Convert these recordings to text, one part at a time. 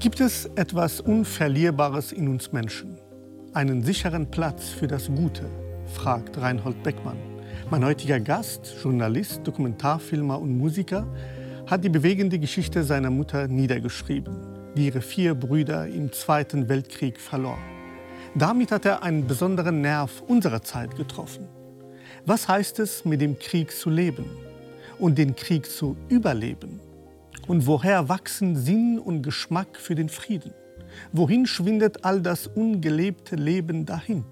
Gibt es etwas Unverlierbares in uns Menschen? Einen sicheren Platz für das Gute? fragt Reinhold Beckmann. Mein heutiger Gast, Journalist, Dokumentarfilmer und Musiker, hat die bewegende Geschichte seiner Mutter niedergeschrieben, die ihre vier Brüder im Zweiten Weltkrieg verlor. Damit hat er einen besonderen Nerv unserer Zeit getroffen. Was heißt es, mit dem Krieg zu leben und den Krieg zu überleben? Und woher wachsen Sinn und Geschmack für den Frieden? Wohin schwindet all das ungelebte Leben dahin?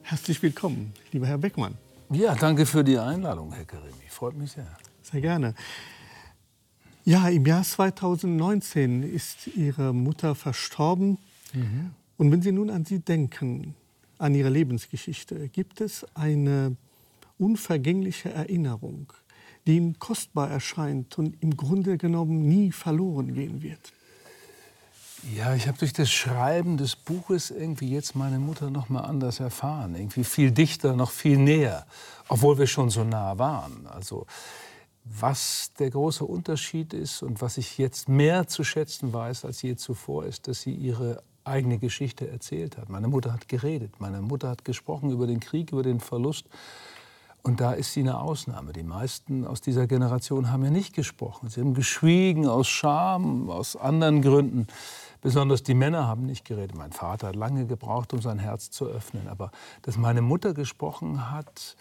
Herzlich willkommen, lieber Herr Beckmann. Ja, danke für die Einladung, Herr Karimi. Freut mich sehr. Sehr gerne. Ja, im Jahr 2019 ist Ihre Mutter verstorben. Mhm. Und wenn Sie nun an sie denken, an Ihre Lebensgeschichte, gibt es eine unvergängliche Erinnerung, die kostbar erscheint und im Grunde genommen nie verloren gehen wird. Ja, ich habe durch das Schreiben des Buches irgendwie jetzt meine Mutter noch mal anders erfahren, irgendwie viel dichter, noch viel näher, obwohl wir schon so nah waren. Also was der große Unterschied ist und was ich jetzt mehr zu schätzen weiß als je zuvor, ist, dass sie ihre eigene Geschichte erzählt hat. Meine Mutter hat geredet, meine Mutter hat gesprochen über den Krieg, über den Verlust. Und da ist sie eine Ausnahme. Die meisten aus dieser Generation haben ja nicht gesprochen. Sie haben geschwiegen aus Scham, aus anderen Gründen. Besonders die Männer haben nicht geredet. Mein Vater hat lange gebraucht, um sein Herz zu öffnen. Aber dass meine Mutter gesprochen hat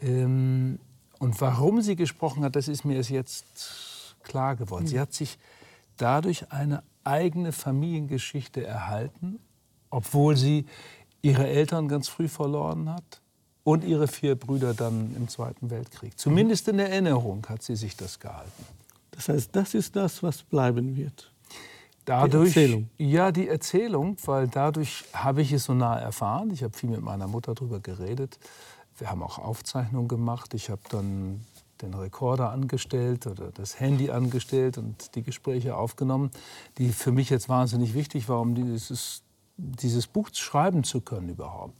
ähm, und warum sie gesprochen hat, das ist mir jetzt klar geworden. Sie hat sich dadurch eine eigene Familiengeschichte erhalten, obwohl sie ihre Eltern ganz früh verloren hat und ihre vier Brüder dann im Zweiten Weltkrieg. Zumindest in Erinnerung hat sie sich das gehalten. Das heißt, das ist das, was bleiben wird. Dadurch, die Erzählung. Ja, die Erzählung, weil dadurch habe ich es so nah erfahren. Ich habe viel mit meiner Mutter darüber geredet. Wir haben auch Aufzeichnungen gemacht. Ich habe dann den Rekorder angestellt oder das Handy angestellt und die Gespräche aufgenommen, die für mich jetzt wahnsinnig wichtig waren, um dieses dieses Buch schreiben zu können überhaupt.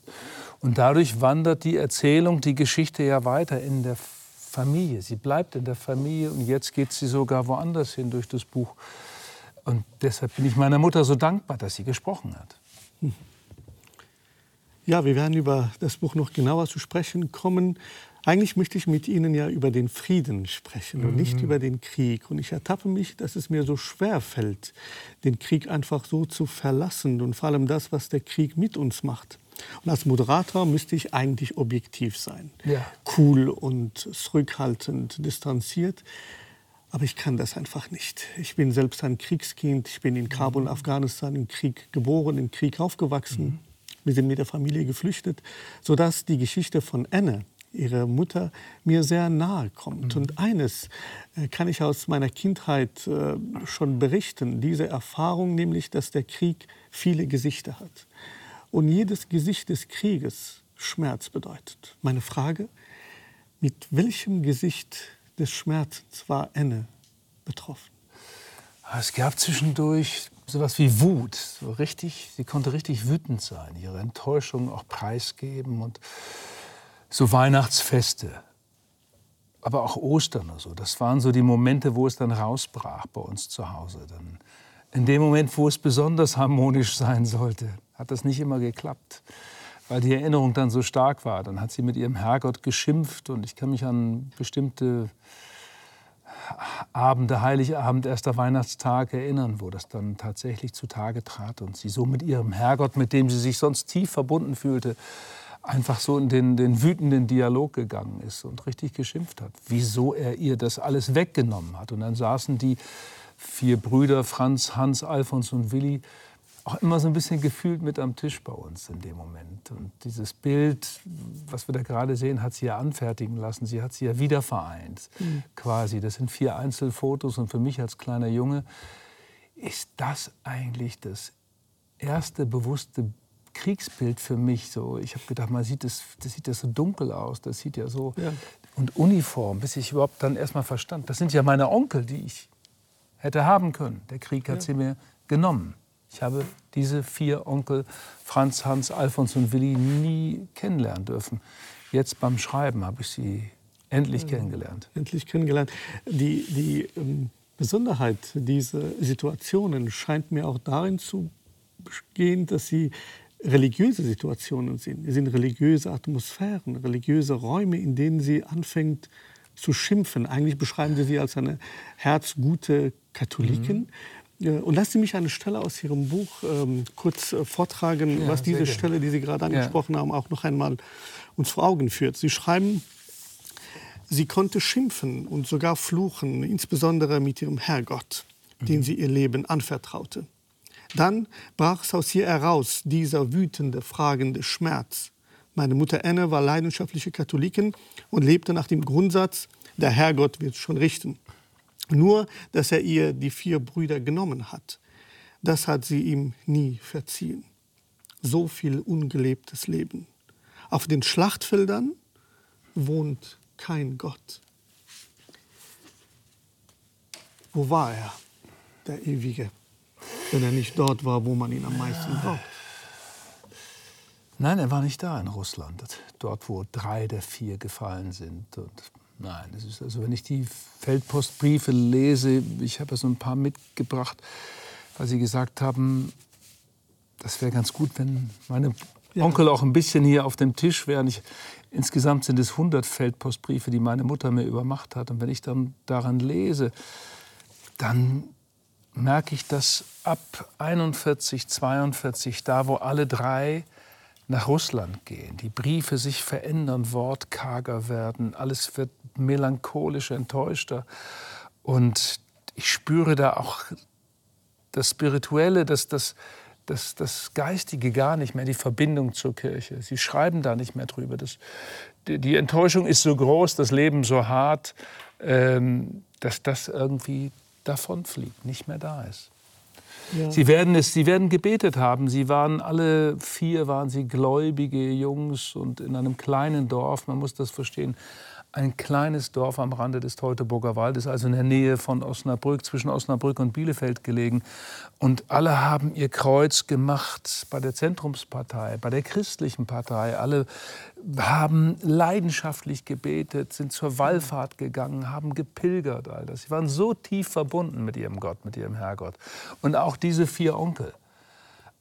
Und dadurch wandert die Erzählung, die Geschichte ja weiter in der Familie. Sie bleibt in der Familie und jetzt geht sie sogar woanders hin durch das Buch. Und deshalb bin ich meiner Mutter so dankbar, dass sie gesprochen hat. Ja, wir werden über das Buch noch genauer zu sprechen kommen. Eigentlich möchte ich mit Ihnen ja über den Frieden sprechen und nicht mhm. über den Krieg. Und ich ertappe mich, dass es mir so schwer fällt, den Krieg einfach so zu verlassen und vor allem das, was der Krieg mit uns macht. Und als Moderator müsste ich eigentlich objektiv sein. Ja. Cool und zurückhaltend, distanziert. Aber ich kann das einfach nicht. Ich bin selbst ein Kriegskind. Ich bin in Kabul, mhm. Afghanistan, im Krieg geboren, im Krieg aufgewachsen. Mhm. Wir sind mit der Familie geflüchtet, sodass die Geschichte von Anne, ihre Mutter, mir sehr nahe kommt. Mhm. Und eines äh, kann ich aus meiner Kindheit äh, schon berichten, diese Erfahrung nämlich, dass der Krieg viele Gesichter hat. Und jedes Gesicht des Krieges Schmerz bedeutet. Meine Frage, mit welchem Gesicht des Schmerzens war Anne betroffen? Es gab zwischendurch sowas wie Wut. So richtig, sie konnte richtig wütend sein, ihre Enttäuschung auch preisgeben und so Weihnachtsfeste, aber auch Ostern oder so. Das waren so die Momente, wo es dann rausbrach bei uns zu Hause. Dann in dem Moment, wo es besonders harmonisch sein sollte, hat das nicht immer geklappt, weil die Erinnerung dann so stark war. Dann hat sie mit ihrem Herrgott geschimpft und ich kann mich an bestimmte Abende, Heiligabend, erster Weihnachtstag erinnern, wo das dann tatsächlich zutage trat und sie so mit ihrem Herrgott, mit dem sie sich sonst tief verbunden fühlte, einfach so in den, den wütenden Dialog gegangen ist und richtig geschimpft hat, wieso er ihr das alles weggenommen hat. Und dann saßen die vier Brüder, Franz, Hans, Alfons und Willi, auch immer so ein bisschen gefühlt mit am Tisch bei uns in dem Moment. Und dieses Bild, was wir da gerade sehen, hat sie ja anfertigen lassen. Sie hat sie ja wieder vereint, mhm. quasi. Das sind vier Einzelfotos. Und für mich als kleiner Junge ist das eigentlich das erste bewusste Kriegsbild für mich. So, ich habe gedacht, man sieht das, das sieht ja so dunkel aus, das sieht ja so ja. und Uniform, bis ich überhaupt dann erstmal verstand. Das sind ja meine Onkel, die ich hätte haben können. Der Krieg hat ja. sie mir genommen. Ich habe diese vier Onkel, Franz, Hans, Alfons und Willi, nie kennenlernen dürfen. Jetzt beim Schreiben habe ich sie endlich kennengelernt. Endlich kennengelernt. Die, die ähm, Besonderheit dieser Situationen scheint mir auch darin zu gehen, dass sie religiöse Situationen sind. Es sind religiöse Atmosphären, religiöse Räume, in denen sie anfängt zu schimpfen. Eigentlich beschreiben sie sie als eine herzgute Katholikin. Mhm. Und lassen Sie mich eine Stelle aus Ihrem Buch ähm, kurz äh, vortragen, ja, was diese Stelle, die Sie gerade angesprochen ja. haben, auch noch einmal uns vor Augen führt. Sie schreiben, sie konnte schimpfen und sogar fluchen, insbesondere mit ihrem Herrgott, mhm. den sie ihr Leben anvertraute. Dann brach es aus ihr heraus, dieser wütende, fragende Schmerz. Meine Mutter Anne war leidenschaftliche Katholikin und lebte nach dem Grundsatz, der Herrgott wird schon richten. Nur, dass er ihr die vier Brüder genommen hat, das hat sie ihm nie verziehen. So viel ungelebtes Leben. Auf den Schlachtfeldern wohnt kein Gott. Wo war er, der Ewige? Wenn er nicht dort war, wo man ihn am meisten braucht. Nein, er war nicht da in Russland, dort, wo drei der vier gefallen sind. Und nein, es ist also, wenn ich die Feldpostbriefe lese, ich habe ja so ein paar mitgebracht, weil Sie gesagt haben, das wäre ganz gut, wenn meine ja. Onkel auch ein bisschen hier auf dem Tisch wären. Ich, insgesamt sind es 100 Feldpostbriefe, die meine Mutter mir übermacht hat. Und wenn ich dann daran lese, dann merke ich, dass ab 41, 42, da wo alle drei nach Russland gehen, die Briefe sich verändern, wortkarger werden, alles wird melancholischer, enttäuschter. Und ich spüre da auch das Spirituelle, das, das, das, das Geistige gar nicht mehr, die Verbindung zur Kirche. Sie schreiben da nicht mehr drüber. Das, die, die Enttäuschung ist so groß, das Leben so hart, ähm, dass das irgendwie davonfliegt, nicht mehr da ist. Ja. Sie, werden es, sie werden gebetet haben. Sie waren alle vier waren sie gläubige Jungs und in einem kleinen Dorf, man muss das verstehen, ein kleines Dorf am Rande des Teutoburger Waldes, also in der Nähe von Osnabrück, zwischen Osnabrück und Bielefeld gelegen. Und alle haben ihr Kreuz gemacht bei der Zentrumspartei, bei der christlichen Partei. Alle haben leidenschaftlich gebetet, sind zur Wallfahrt gegangen, haben gepilgert. All das. Sie waren so tief verbunden mit ihrem Gott, mit ihrem Herrgott. Und auch diese vier Onkel.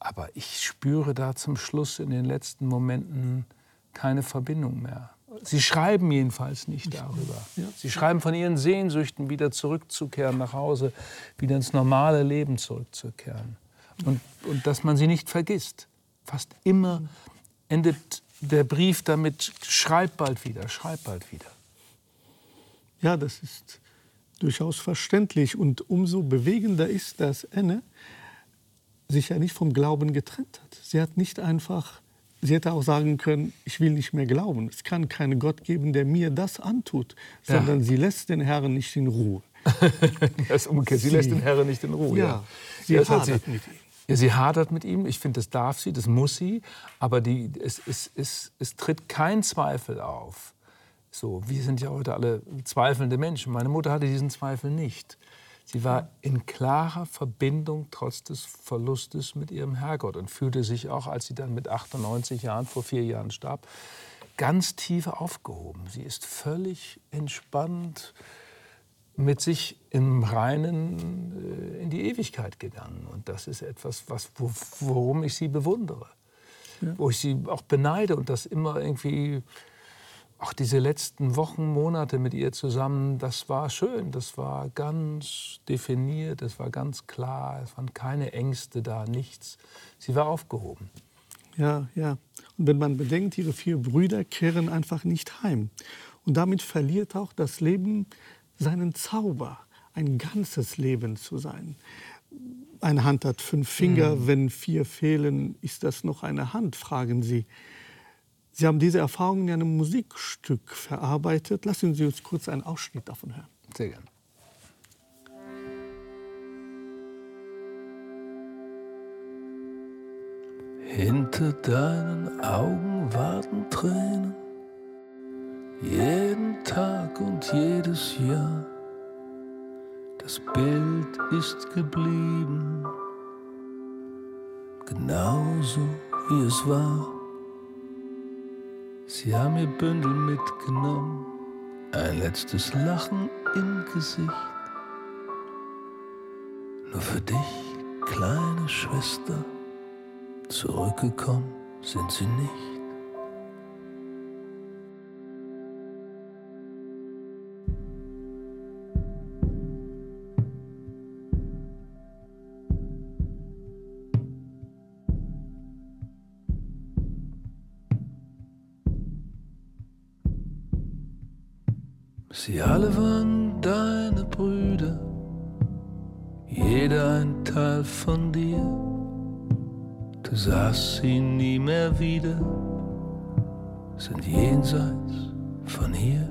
Aber ich spüre da zum Schluss in den letzten Momenten keine Verbindung mehr. Sie schreiben jedenfalls nicht darüber. Sie schreiben von ihren Sehnsüchten, wieder zurückzukehren nach Hause, wieder ins normale Leben zurückzukehren. Und, und dass man sie nicht vergisst. Fast immer endet der Brief damit, schreib bald wieder, schreib bald wieder. Ja, das ist durchaus verständlich. Und umso bewegender ist, dass Anne sich ja nicht vom Glauben getrennt hat. Sie hat nicht einfach Sie hätte auch sagen können, ich will nicht mehr glauben. Es kann keinen Gott geben, der mir das antut, sondern ja. sie lässt den Herrn nicht in Ruhe. das ist umgekehrt. Sie, sie, lässt den Herrn nicht in Ruhe. Ja, ja. sie ja, hadert mit ihm. Ja, sie hadert mit ihm. Ich finde, das darf sie, das muss sie. Aber die, es, es, es, es tritt kein Zweifel auf. So, wir sind ja heute alle zweifelnde Menschen. Meine Mutter hatte diesen Zweifel nicht. Sie war in klarer Verbindung trotz des Verlustes mit ihrem Herrgott und fühlte sich auch, als sie dann mit 98 Jahren, vor vier Jahren starb, ganz tief aufgehoben. Sie ist völlig entspannt mit sich im Reinen äh, in die Ewigkeit gegangen. Und das ist etwas, was, worum ich sie bewundere. Ja. Wo ich sie auch beneide und das immer irgendwie auch diese letzten Wochen, Monate mit ihr zusammen, das war schön, das war ganz definiert, es war ganz klar, es waren keine Ängste da, nichts. Sie war aufgehoben. Ja, ja. Und wenn man bedenkt, ihre vier Brüder kehren einfach nicht heim. Und damit verliert auch das Leben seinen Zauber, ein ganzes Leben zu sein. Eine Hand hat fünf Finger, mhm. wenn vier fehlen, ist das noch eine Hand, fragen Sie. Sie haben diese Erfahrung in einem Musikstück verarbeitet. Lassen Sie uns kurz einen Ausschnitt davon hören. Sehr gerne. Hinter deinen Augen warten Tränen, jeden Tag und jedes Jahr. Das Bild ist geblieben, genauso wie es war. Sie haben ihr Bündel mitgenommen, ein letztes Lachen im Gesicht. Nur für dich, kleine Schwester, zurückgekommen sind sie nicht. Sie alle waren deine Brüder, jeder ein Teil von dir. Du sahst sie nie mehr wieder, sind jenseits von hier,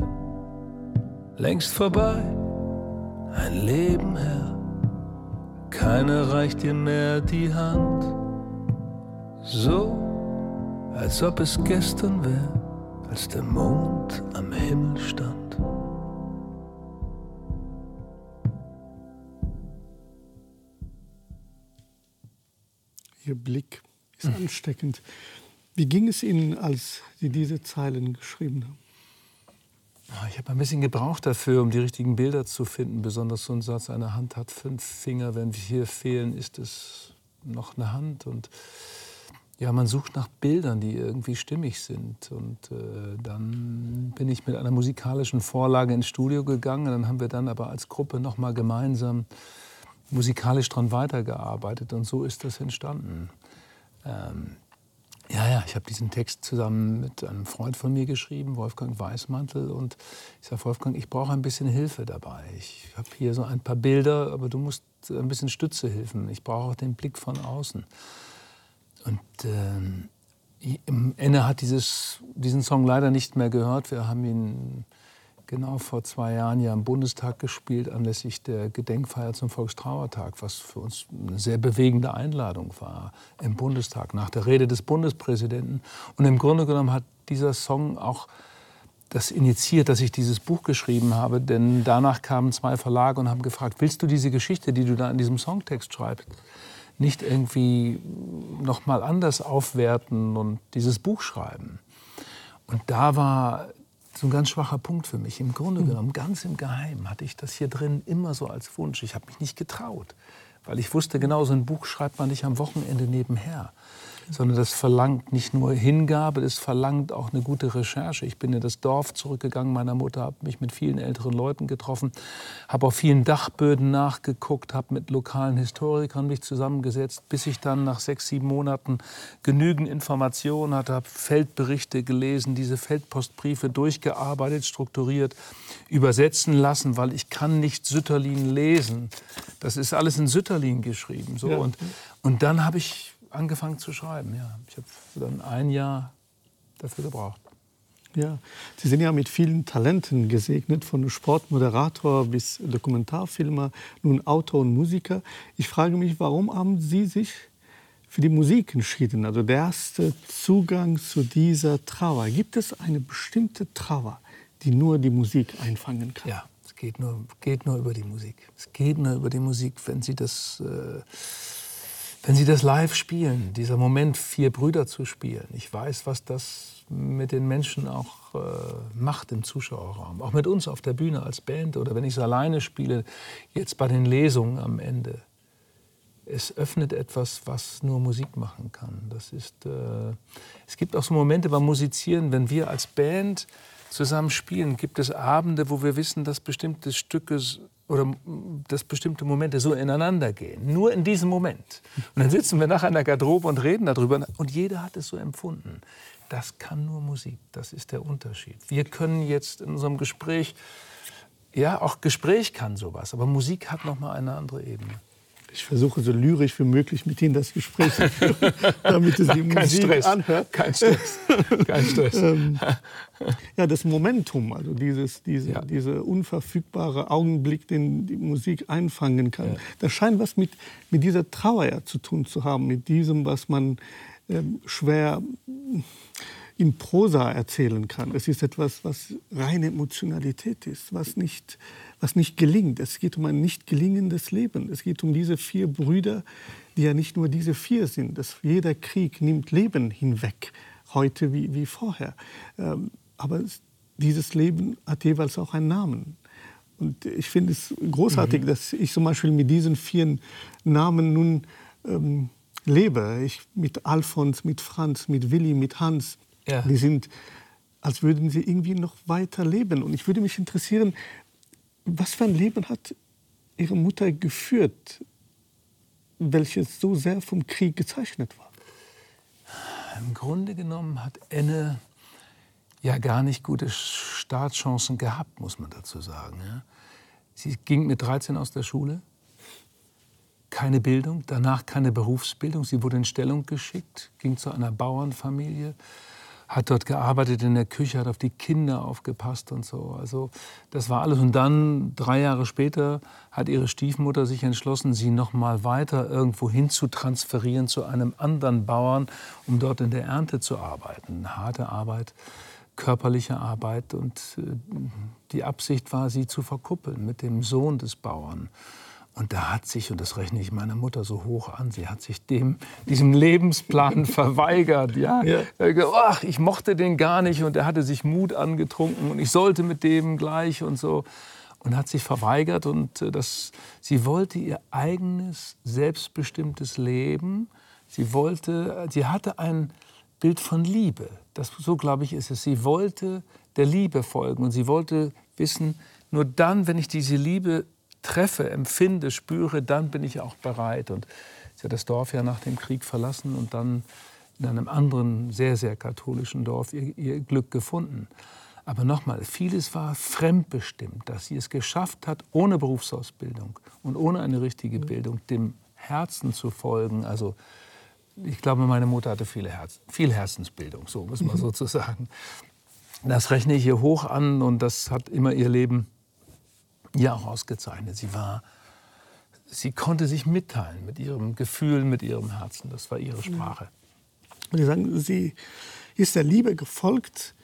längst vorbei, ein Leben her. Keiner reicht dir mehr die Hand, so als ob es gestern wäre, als der Mond am Himmel stand. Ihr Blick ist hm. ansteckend. Wie ging es Ihnen, als Sie diese Zeilen geschrieben haben? Ah, ich habe ein bisschen gebraucht dafür, um die richtigen Bilder zu finden. Besonders so ein Satz, eine Hand hat fünf Finger. Wenn vier fehlen, ist es noch eine Hand. Und ja, man sucht nach Bildern, die irgendwie stimmig sind. Und äh, dann bin ich mit einer musikalischen Vorlage ins Studio gegangen. Dann haben wir dann aber als Gruppe noch mal gemeinsam musikalisch daran weitergearbeitet und so ist das entstanden. Ähm, ja, ja, ich habe diesen Text zusammen mit einem Freund von mir geschrieben, Wolfgang Weißmantel. Und ich sage, Wolfgang, ich brauche ein bisschen Hilfe dabei. Ich habe hier so ein paar Bilder, aber du musst ein bisschen Stütze helfen. Ich brauche auch den Blick von außen. Und ähm, Enne hat dieses, diesen Song leider nicht mehr gehört. Wir haben ihn genau vor zwei Jahren ja im Bundestag gespielt, anlässlich der Gedenkfeier zum Volkstrauertag, was für uns eine sehr bewegende Einladung war im Bundestag, nach der Rede des Bundespräsidenten. Und im Grunde genommen hat dieser Song auch das initiiert, dass ich dieses Buch geschrieben habe, denn danach kamen zwei Verlage und haben gefragt, willst du diese Geschichte, die du da in diesem Songtext schreibst, nicht irgendwie noch mal anders aufwerten und dieses Buch schreiben? Und da war so ein ganz schwacher Punkt für mich. Im Grunde hm. genommen, ganz im Geheimen, hatte ich das hier drin immer so als Wunsch. Ich habe mich nicht getraut, weil ich wusste genau, so ein Buch schreibt man nicht am Wochenende nebenher sondern das verlangt nicht nur Hingabe, das verlangt auch eine gute Recherche. Ich bin in das Dorf zurückgegangen meiner Mutter, habe mich mit vielen älteren Leuten getroffen, habe auf vielen Dachböden nachgeguckt, habe mit lokalen Historikern mich zusammengesetzt, bis ich dann nach sechs, sieben Monaten genügend Informationen hatte, habe Feldberichte gelesen, diese Feldpostbriefe durchgearbeitet, strukturiert, übersetzen lassen, weil ich kann nicht Sütterlin lesen. Das ist alles in Sütterlin geschrieben. So. Ja. Und, und dann habe ich angefangen zu schreiben. Ja. Ich habe dann ein Jahr dafür gebraucht. Ja, Sie sind ja mit vielen Talenten gesegnet, von Sportmoderator bis Dokumentarfilmer, nun Autor und Musiker. Ich frage mich, warum haben Sie sich für die Musik entschieden? Also der erste Zugang zu dieser Trauer. Gibt es eine bestimmte Trauer, die nur die Musik einfangen kann? Ja, es geht nur, geht nur über die Musik. Es geht nur über die Musik, wenn Sie das... Äh wenn Sie das live spielen, dieser Moment, vier Brüder zu spielen, ich weiß, was das mit den Menschen auch äh, macht im Zuschauerraum. Auch mit uns auf der Bühne als Band oder wenn ich es alleine spiele, jetzt bei den Lesungen am Ende. Es öffnet etwas, was nur Musik machen kann. Das ist, äh, es gibt auch so Momente beim Musizieren, wenn wir als Band zusammen spielen, gibt es Abende, wo wir wissen, dass bestimmte Stücke oder dass bestimmte Momente so ineinander gehen. Nur in diesem Moment. Und dann sitzen wir nach einer Garderobe und reden darüber. Und jeder hat es so empfunden. Das kann nur Musik. Das ist der Unterschied. Wir können jetzt in unserem Gespräch, ja, auch Gespräch kann sowas, aber Musik hat noch mal eine andere Ebene. Ich versuche so lyrisch wie möglich mit Ihnen das Gespräch zu führen, damit es die Kein Musik Stress. anhört. Kein Stress. Kein Stress. ähm, ja, das Momentum, also dieses, diese, ja. dieser unverfügbare Augenblick, den die Musik einfangen kann, ja. das scheint was mit, mit dieser Trauer ja zu tun zu haben, mit diesem, was man ähm, schwer in Prosa erzählen kann. Es ist etwas, was reine Emotionalität ist, was nicht, was nicht gelingt. Es geht um ein nicht gelingendes Leben. Es geht um diese vier Brüder, die ja nicht nur diese vier sind. Das, jeder Krieg nimmt Leben hinweg, heute wie, wie vorher. Ähm, aber dieses Leben hat jeweils auch einen Namen. Und ich finde es großartig, mhm. dass ich zum Beispiel mit diesen vier Namen nun ähm, lebe. Ich mit Alfons, mit Franz, mit Willi, mit Hans. Ja. Die sind, als würden sie irgendwie noch weiter leben. Und ich würde mich interessieren, was für ein Leben hat Ihre Mutter geführt, welches so sehr vom Krieg gezeichnet war? Im Grunde genommen hat Enne ja gar nicht gute Startchancen gehabt, muss man dazu sagen. Ja. Sie ging mit 13 aus der Schule, keine Bildung, danach keine Berufsbildung. Sie wurde in Stellung geschickt, ging zu einer Bauernfamilie, hat dort gearbeitet in der Küche, hat auf die Kinder aufgepasst und so. Also das war alles. Und dann, drei Jahre später, hat ihre Stiefmutter sich entschlossen, sie noch mal weiter irgendwo hin zu transferieren zu einem anderen Bauern, um dort in der Ernte zu arbeiten. Harte Arbeit, körperliche Arbeit. Und äh, die Absicht war, sie zu verkuppeln mit dem Sohn des Bauern. Und da hat sich, und das rechne ich meiner Mutter so hoch an, sie hat sich dem, diesem Lebensplan verweigert. Ja? ja. Ach, ich mochte den gar nicht und er hatte sich Mut angetrunken und ich sollte mit dem gleich und so. Und hat sich verweigert und äh, das, sie wollte ihr eigenes, selbstbestimmtes Leben. Sie wollte, sie hatte ein Bild von Liebe. Das, so glaube ich ist es. Sie wollte der Liebe folgen und sie wollte wissen, nur dann, wenn ich diese Liebe treffe, empfinde, spüre, dann bin ich auch bereit. Und sie hat das Dorf ja nach dem Krieg verlassen und dann in einem anderen, sehr, sehr katholischen Dorf ihr, ihr Glück gefunden. Aber nochmal, vieles war fremdbestimmt, dass sie es geschafft hat, ohne Berufsausbildung und ohne eine richtige Bildung dem Herzen zu folgen. Also ich glaube, meine Mutter hatte viele Herz, viel Herzensbildung, so muss man sozusagen. Das rechne ich ihr hoch an und das hat immer ihr Leben ja auch ausgezeichnet. Sie war, sie konnte sich mitteilen mit ihrem Gefühl, mit ihrem Herzen. Das war ihre Sprache. Sie sagen, sie ist der Liebe gefolgt.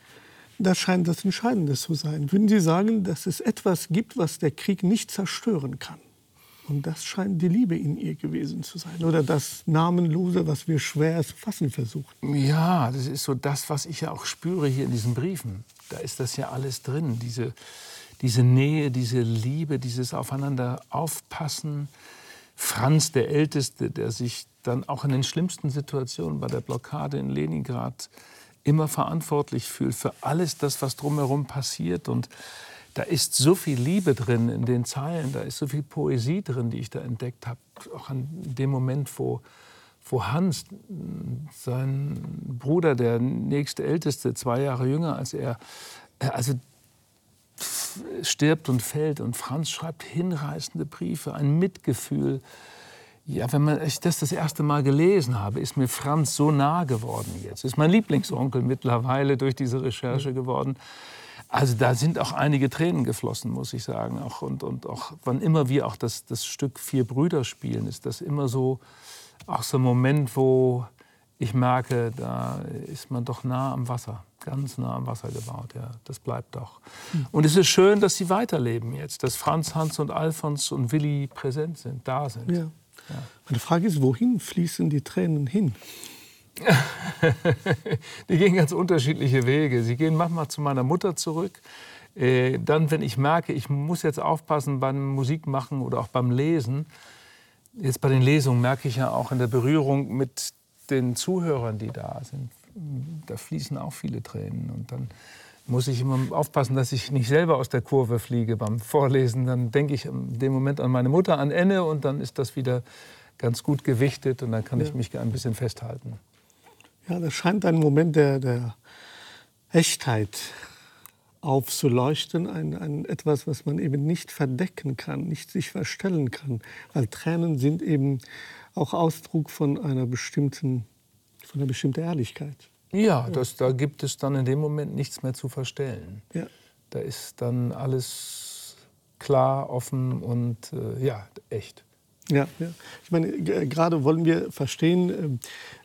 Das scheint das Entscheidende zu sein. Würden Sie sagen, dass es etwas gibt, was der Krieg nicht zerstören kann? Und das scheint die Liebe in ihr gewesen zu sein. Oder das Namenlose, was wir schwer zu fassen versuchen. Ja, das ist so das, was ich ja auch spüre hier in diesen Briefen. Da ist das ja alles drin. Diese, diese Nähe, diese Liebe, dieses Aufeinander aufpassen. Franz, der Älteste, der sich dann auch in den schlimmsten Situationen bei der Blockade in Leningrad immer verantwortlich fühlt für alles das, was drumherum passiert. Und da ist so viel Liebe drin in den Zeilen, da ist so viel Poesie drin, die ich da entdeckt habe. Auch an dem Moment, wo, wo Hans, sein Bruder, der nächste Älteste, zwei Jahre jünger als er, also stirbt und fällt. Und Franz schreibt hinreißende Briefe, ein Mitgefühl. Ja, wenn man, ich das das erste Mal gelesen habe, ist mir Franz so nah geworden jetzt. Ist mein Lieblingsonkel mittlerweile durch diese Recherche geworden. Also da sind auch einige Tränen geflossen, muss ich sagen. Auch, und, und auch, wann immer wir auch das, das Stück Vier Brüder spielen, ist das immer so, auch so ein Moment, wo ich merke, da ist man doch nah am Wasser, ganz nah am Wasser gebaut. Ja, das bleibt doch. Hm. Und es ist schön, dass sie weiterleben jetzt, dass Franz, Hans und Alfons und Willi präsent sind, da sind. Ja. Ja. Meine Frage ist, wohin fließen die Tränen hin? die gehen ganz unterschiedliche Wege. Sie gehen manchmal zu meiner Mutter zurück. Äh, dann, wenn ich merke, ich muss jetzt aufpassen beim Musikmachen oder auch beim Lesen, jetzt bei den Lesungen merke ich ja auch in der Berührung mit den Zuhörern, die da sind, da fließen auch viele Tränen. Und dann muss ich immer aufpassen, dass ich nicht selber aus der Kurve fliege beim Vorlesen. Dann denke ich in dem Moment an meine Mutter, an Enne und dann ist das wieder ganz gut gewichtet und dann kann ja. ich mich ein bisschen festhalten. Ja, das scheint ein Moment der, der Echtheit aufzuleuchten, ein, ein, etwas, was man eben nicht verdecken kann, nicht sich verstellen kann. Weil Tränen sind eben auch Ausdruck von einer bestimmten, von einer bestimmten Ehrlichkeit. Ja, das, da gibt es dann in dem Moment nichts mehr zu verstellen. Ja. Da ist dann alles klar, offen und äh, ja, echt. Ja, ja, ich meine, gerade wollen wir verstehen, ähm,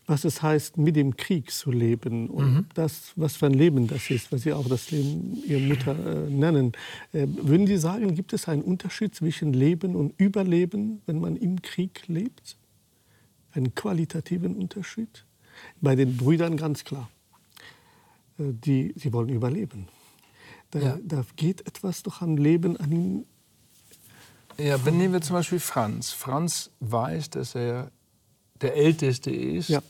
was es heißt, mit dem Krieg zu leben und mhm. das, was für ein Leben das ist, was Sie auch das Leben Ihrer Mutter äh, nennen. Äh, würden Sie sagen, gibt es einen Unterschied zwischen Leben und Überleben, wenn man im Krieg lebt? einen qualitativen Unterschied. Bei den Brüdern ganz klar. Äh, die, sie wollen überleben. Da, ja. da geht etwas doch am Leben an ihnen Ja, nehmen wir zum Beispiel Franz. Franz weiß, dass er der Älteste ist ja.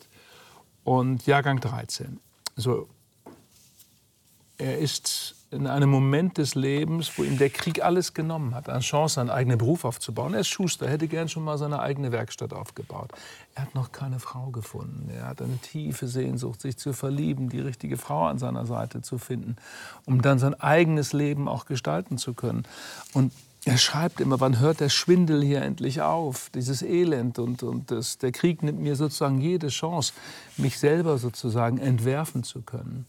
und Jahrgang 13. So, er ist in einem Moment des Lebens, wo ihm der Krieg alles genommen hat, eine Chance, einen eigenen Beruf aufzubauen. Er ist Schuster, hätte gern schon mal seine eigene Werkstatt aufgebaut. Er hat noch keine Frau gefunden. Er hat eine tiefe Sehnsucht, sich zu verlieben, die richtige Frau an seiner Seite zu finden, um dann sein eigenes Leben auch gestalten zu können. Und er schreibt immer, wann hört der Schwindel hier endlich auf, dieses Elend und, und das, der Krieg nimmt mir sozusagen jede Chance, mich selber sozusagen entwerfen zu können.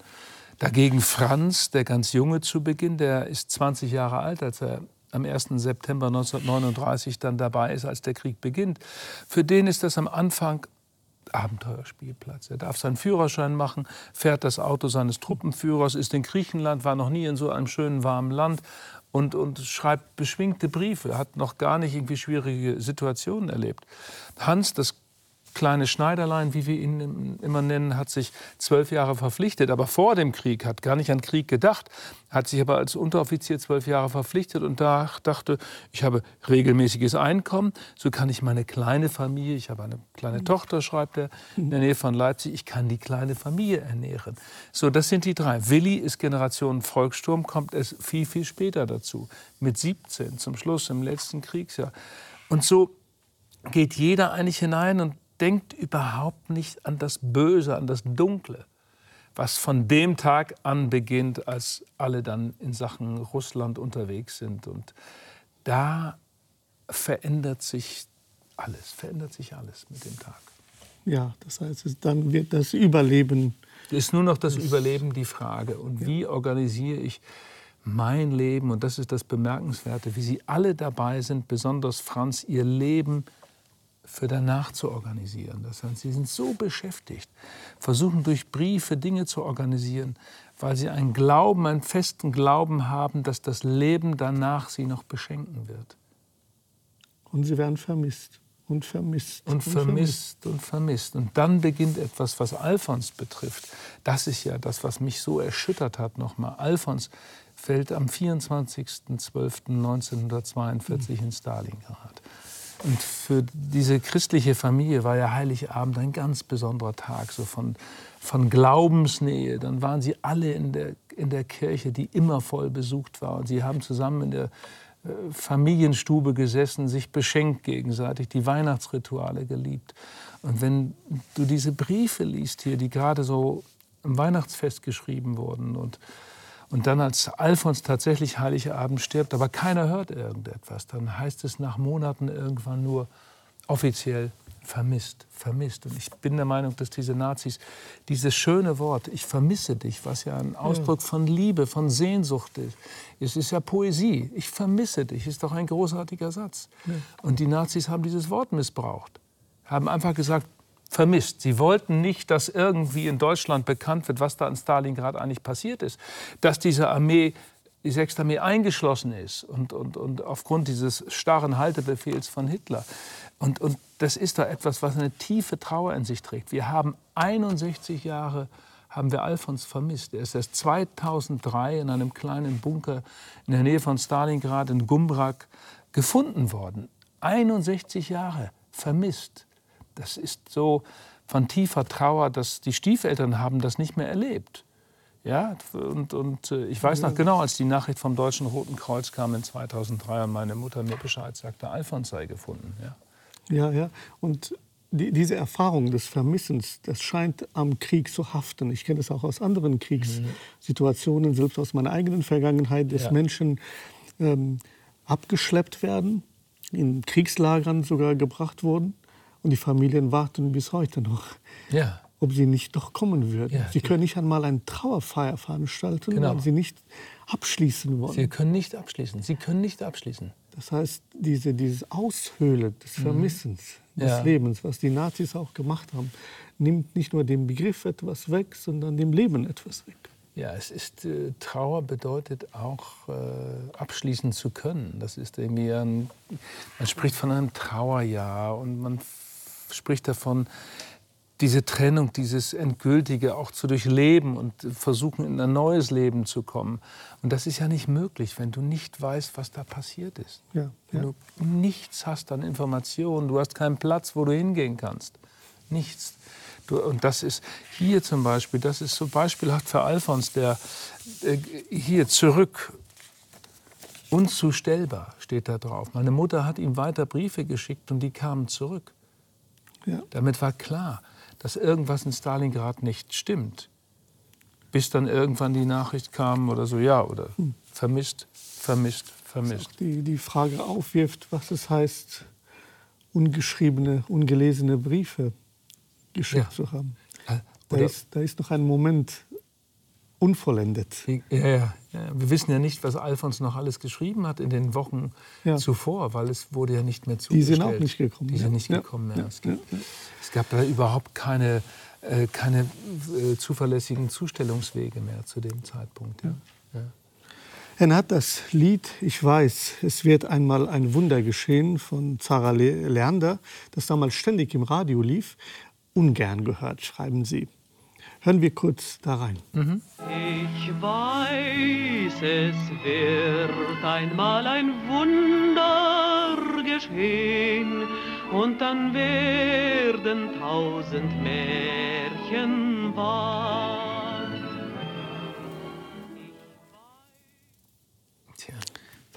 Dagegen Franz, der ganz junge zu Beginn, der ist 20 Jahre alt, als er am 1. September 1939 dann dabei ist, als der Krieg beginnt. Für den ist das am Anfang Abenteuerspielplatz. Er darf seinen Führerschein machen, fährt das Auto seines Truppenführers, ist in Griechenland, war noch nie in so einem schönen warmen Land und, und schreibt beschwingte Briefe, hat noch gar nicht irgendwie schwierige Situationen erlebt. Hans, das kleine Schneiderlein, wie wir ihn immer nennen, hat sich zwölf Jahre verpflichtet, aber vor dem Krieg, hat gar nicht an Krieg gedacht, hat sich aber als Unteroffizier zwölf Jahre verpflichtet und da dachte, ich habe regelmäßiges Einkommen, so kann ich meine kleine Familie, ich habe eine kleine mhm. Tochter, schreibt er, in der Nähe von Leipzig, ich kann die kleine Familie ernähren. So, das sind die drei. Willi ist Generation Volkssturm, kommt es viel, viel später dazu, mit 17 zum Schluss im letzten Kriegsjahr. Und so geht jeder eigentlich hinein und denkt überhaupt nicht an das Böse, an das Dunkle, was von dem Tag an beginnt, als alle dann in Sachen Russland unterwegs sind. Und da verändert sich alles, verändert sich alles mit dem Tag. Ja, das heißt, dann wird das Überleben. Ist nur noch das Überleben die Frage. Und ja. wie organisiere ich mein Leben? Und das ist das Bemerkenswerte, wie Sie alle dabei sind, besonders Franz, Ihr Leben für danach zu organisieren. Das heißt, sie sind so beschäftigt, versuchen durch Briefe Dinge zu organisieren, weil sie einen Glauben, einen festen Glauben haben, dass das Leben danach sie noch beschenken wird. Und sie werden vermisst und vermisst. Und, und vermisst, vermisst und vermisst. Und dann beginnt etwas, was Alfons betrifft. Das ist ja das, was mich so erschüttert hat nochmal. Alfons fällt am 24.12.1942 in Stalingrad. Und für diese christliche Familie war ja Heiligabend ein ganz besonderer Tag, so von, von Glaubensnähe. Dann waren sie alle in der, in der Kirche, die immer voll besucht war. Und sie haben zusammen in der äh, Familienstube gesessen, sich beschenkt gegenseitig, die Weihnachtsrituale geliebt. Und wenn du diese Briefe liest hier, die gerade so im Weihnachtsfest geschrieben wurden und und dann, als Alfons tatsächlich Heiligabend stirbt, aber keiner hört irgendetwas, dann heißt es nach Monaten irgendwann nur offiziell vermisst, vermisst. Und ich bin der Meinung, dass diese Nazis dieses schöne Wort, ich vermisse dich, was ja ein Ausdruck von Liebe, von Sehnsucht ist, es ist ja Poesie, ich vermisse dich, ist doch ein großartiger Satz. Und die Nazis haben dieses Wort missbraucht, haben einfach gesagt, vermisst. Sie wollten nicht, dass irgendwie in Deutschland bekannt wird, was da in Stalingrad eigentlich passiert ist. Dass diese Armee, die Sechste Armee eingeschlossen ist und, und, und aufgrund dieses starren Haltebefehls von Hitler. Und, und das ist da etwas, was eine tiefe Trauer in sich trägt. Wir haben 61 Jahre haben wir Alfons vermisst. Er ist erst 2003 in einem kleinen Bunker in der Nähe von Stalingrad in Gumbrak gefunden worden. 61 Jahre vermisst. Das ist so von tiefer Trauer, dass die Stiefeltern haben das nicht mehr erlebt. Ja, und, und äh, ich weiß noch genau, als die Nachricht vom Deutschen Roten Kreuz kam in 2003 und meine Mutter mir Bescheid sagte, Alfons sei gefunden. Ja, ja. ja. Und die, diese Erfahrung des Vermissens, das scheint am Krieg zu haften. Ich kenne das auch aus anderen Kriegssituationen, mhm. selbst aus meiner eigenen Vergangenheit, dass ja. Menschen ähm, abgeschleppt werden, in Kriegslagern sogar gebracht wurden und die Familien warten bis heute noch, ja. ob sie nicht doch kommen würden. Ja, sie können nicht einmal eine Trauerfeier veranstalten, genau. weil sie nicht abschließen wollen. Sie können nicht abschließen. Sie können nicht abschließen. Das heißt, diese, dieses Aushöhlen des mhm. Vermissens mhm. des ja. Lebens, was die Nazis auch gemacht haben, nimmt nicht nur dem Begriff etwas weg, sondern dem Leben etwas weg. Ja, es ist äh, Trauer bedeutet auch äh, abschließen zu können. Das ist irgendwie ein, man spricht von einem Trauerjahr und man spricht davon, diese Trennung, dieses Endgültige auch zu durchleben und versuchen, in ein neues Leben zu kommen. Und das ist ja nicht möglich, wenn du nicht weißt, was da passiert ist. Ja, wenn ja. du nichts hast an Informationen, du hast keinen Platz, wo du hingehen kannst. Nichts. Du, und das ist hier zum Beispiel, das ist so beispielhaft für Alfons, der äh, hier zurück, unzustellbar steht da drauf. Meine Mutter hat ihm weiter Briefe geschickt und die kamen zurück. Ja. Damit war klar, dass irgendwas in Stalingrad nicht stimmt. Bis dann irgendwann die Nachricht kam oder so, ja, oder hm. vermisst, vermisst, vermisst. Die, die Frage aufwirft, was es heißt, ungeschriebene, ungelesene Briefe geschickt ja. zu haben. Äh, da ist, da ist noch ein Moment unvollendet. Ja, ja, ja, Wir wissen ja nicht, was Alfons noch alles geschrieben hat in den Wochen ja. zuvor, weil es wurde ja nicht mehr zugestellt. Die sind auch nicht gekommen. Die sind nicht gekommen. Es, gibt, es, gab da überhaupt keine, äh, keine äh, zuverlässigen Zustellungswege mehr zu dem Zeitpunkt. Ja. Er hat das Lied Ich weiß, es wird einmal ein Wunder geschehen von Zara Leander, das damals ständig im Radio lief, ungern gehört, schreiben Sie. Hören wir kurz da rein. Mhm. Ich weiß, es wird einmal ein Wunder geschehen und dann werden tausend Märchen wahr.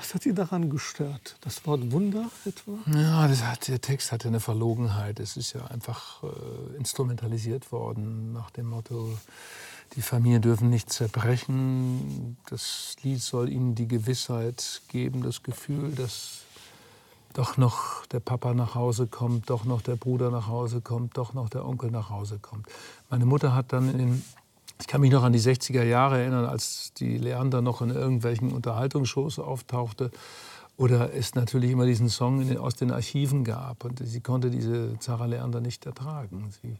Was hat Sie daran gestört? Das Wort Wunder etwa? Ja, das hat, der Text hatte eine Verlogenheit. Es ist ja einfach äh, instrumentalisiert worden nach dem Motto, die Familien dürfen nicht zerbrechen. Das Lied soll ihnen die Gewissheit geben, das Gefühl, dass doch noch der Papa nach Hause kommt, doch noch der Bruder nach Hause kommt, doch noch der Onkel nach Hause kommt. Meine Mutter hat dann in den ich kann mich noch an die 60er Jahre erinnern, als die Leander noch in irgendwelchen Unterhaltungsshows auftauchte. Oder es natürlich immer diesen Song den, aus den Archiven gab. Und sie konnte diese Zara Leander nicht ertragen. Sie,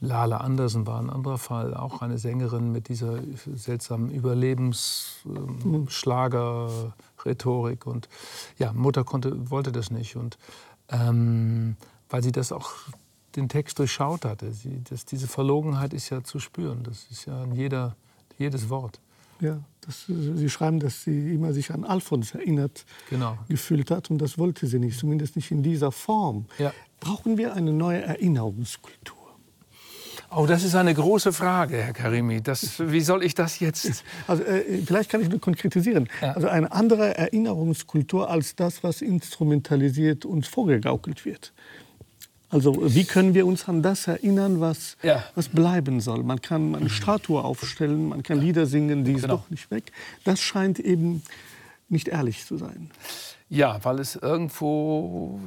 Lala Andersen war ein anderer Fall, auch eine Sängerin mit dieser seltsamen Überlebensschlager-Rhetorik. Und ja, Mutter konnte, wollte das nicht. Und ähm, weil sie das auch den Text durchschaut hatte. Sie, das, diese Verlogenheit ist ja zu spüren. Das ist ja in jeder, jedes Wort. Ja, das, Sie schreiben, dass sie immer sich an Alfons erinnert genau. gefühlt hat und das wollte sie nicht, zumindest nicht in dieser Form. Ja. Brauchen wir eine neue Erinnerungskultur? Oh, das ist eine große Frage, Herr Karimi. Das, wie soll ich das jetzt? Also, äh, vielleicht kann ich nur konkretisieren. Ja. Also eine andere Erinnerungskultur als das, was instrumentalisiert uns vorgegaukelt wird. Also wie können wir uns an das erinnern, was, ja. was bleiben soll? Man kann eine Statue aufstellen, man kann Lieder singen, die ist genau. doch nicht weg. Das scheint eben nicht ehrlich zu sein. Ja, weil es irgendwo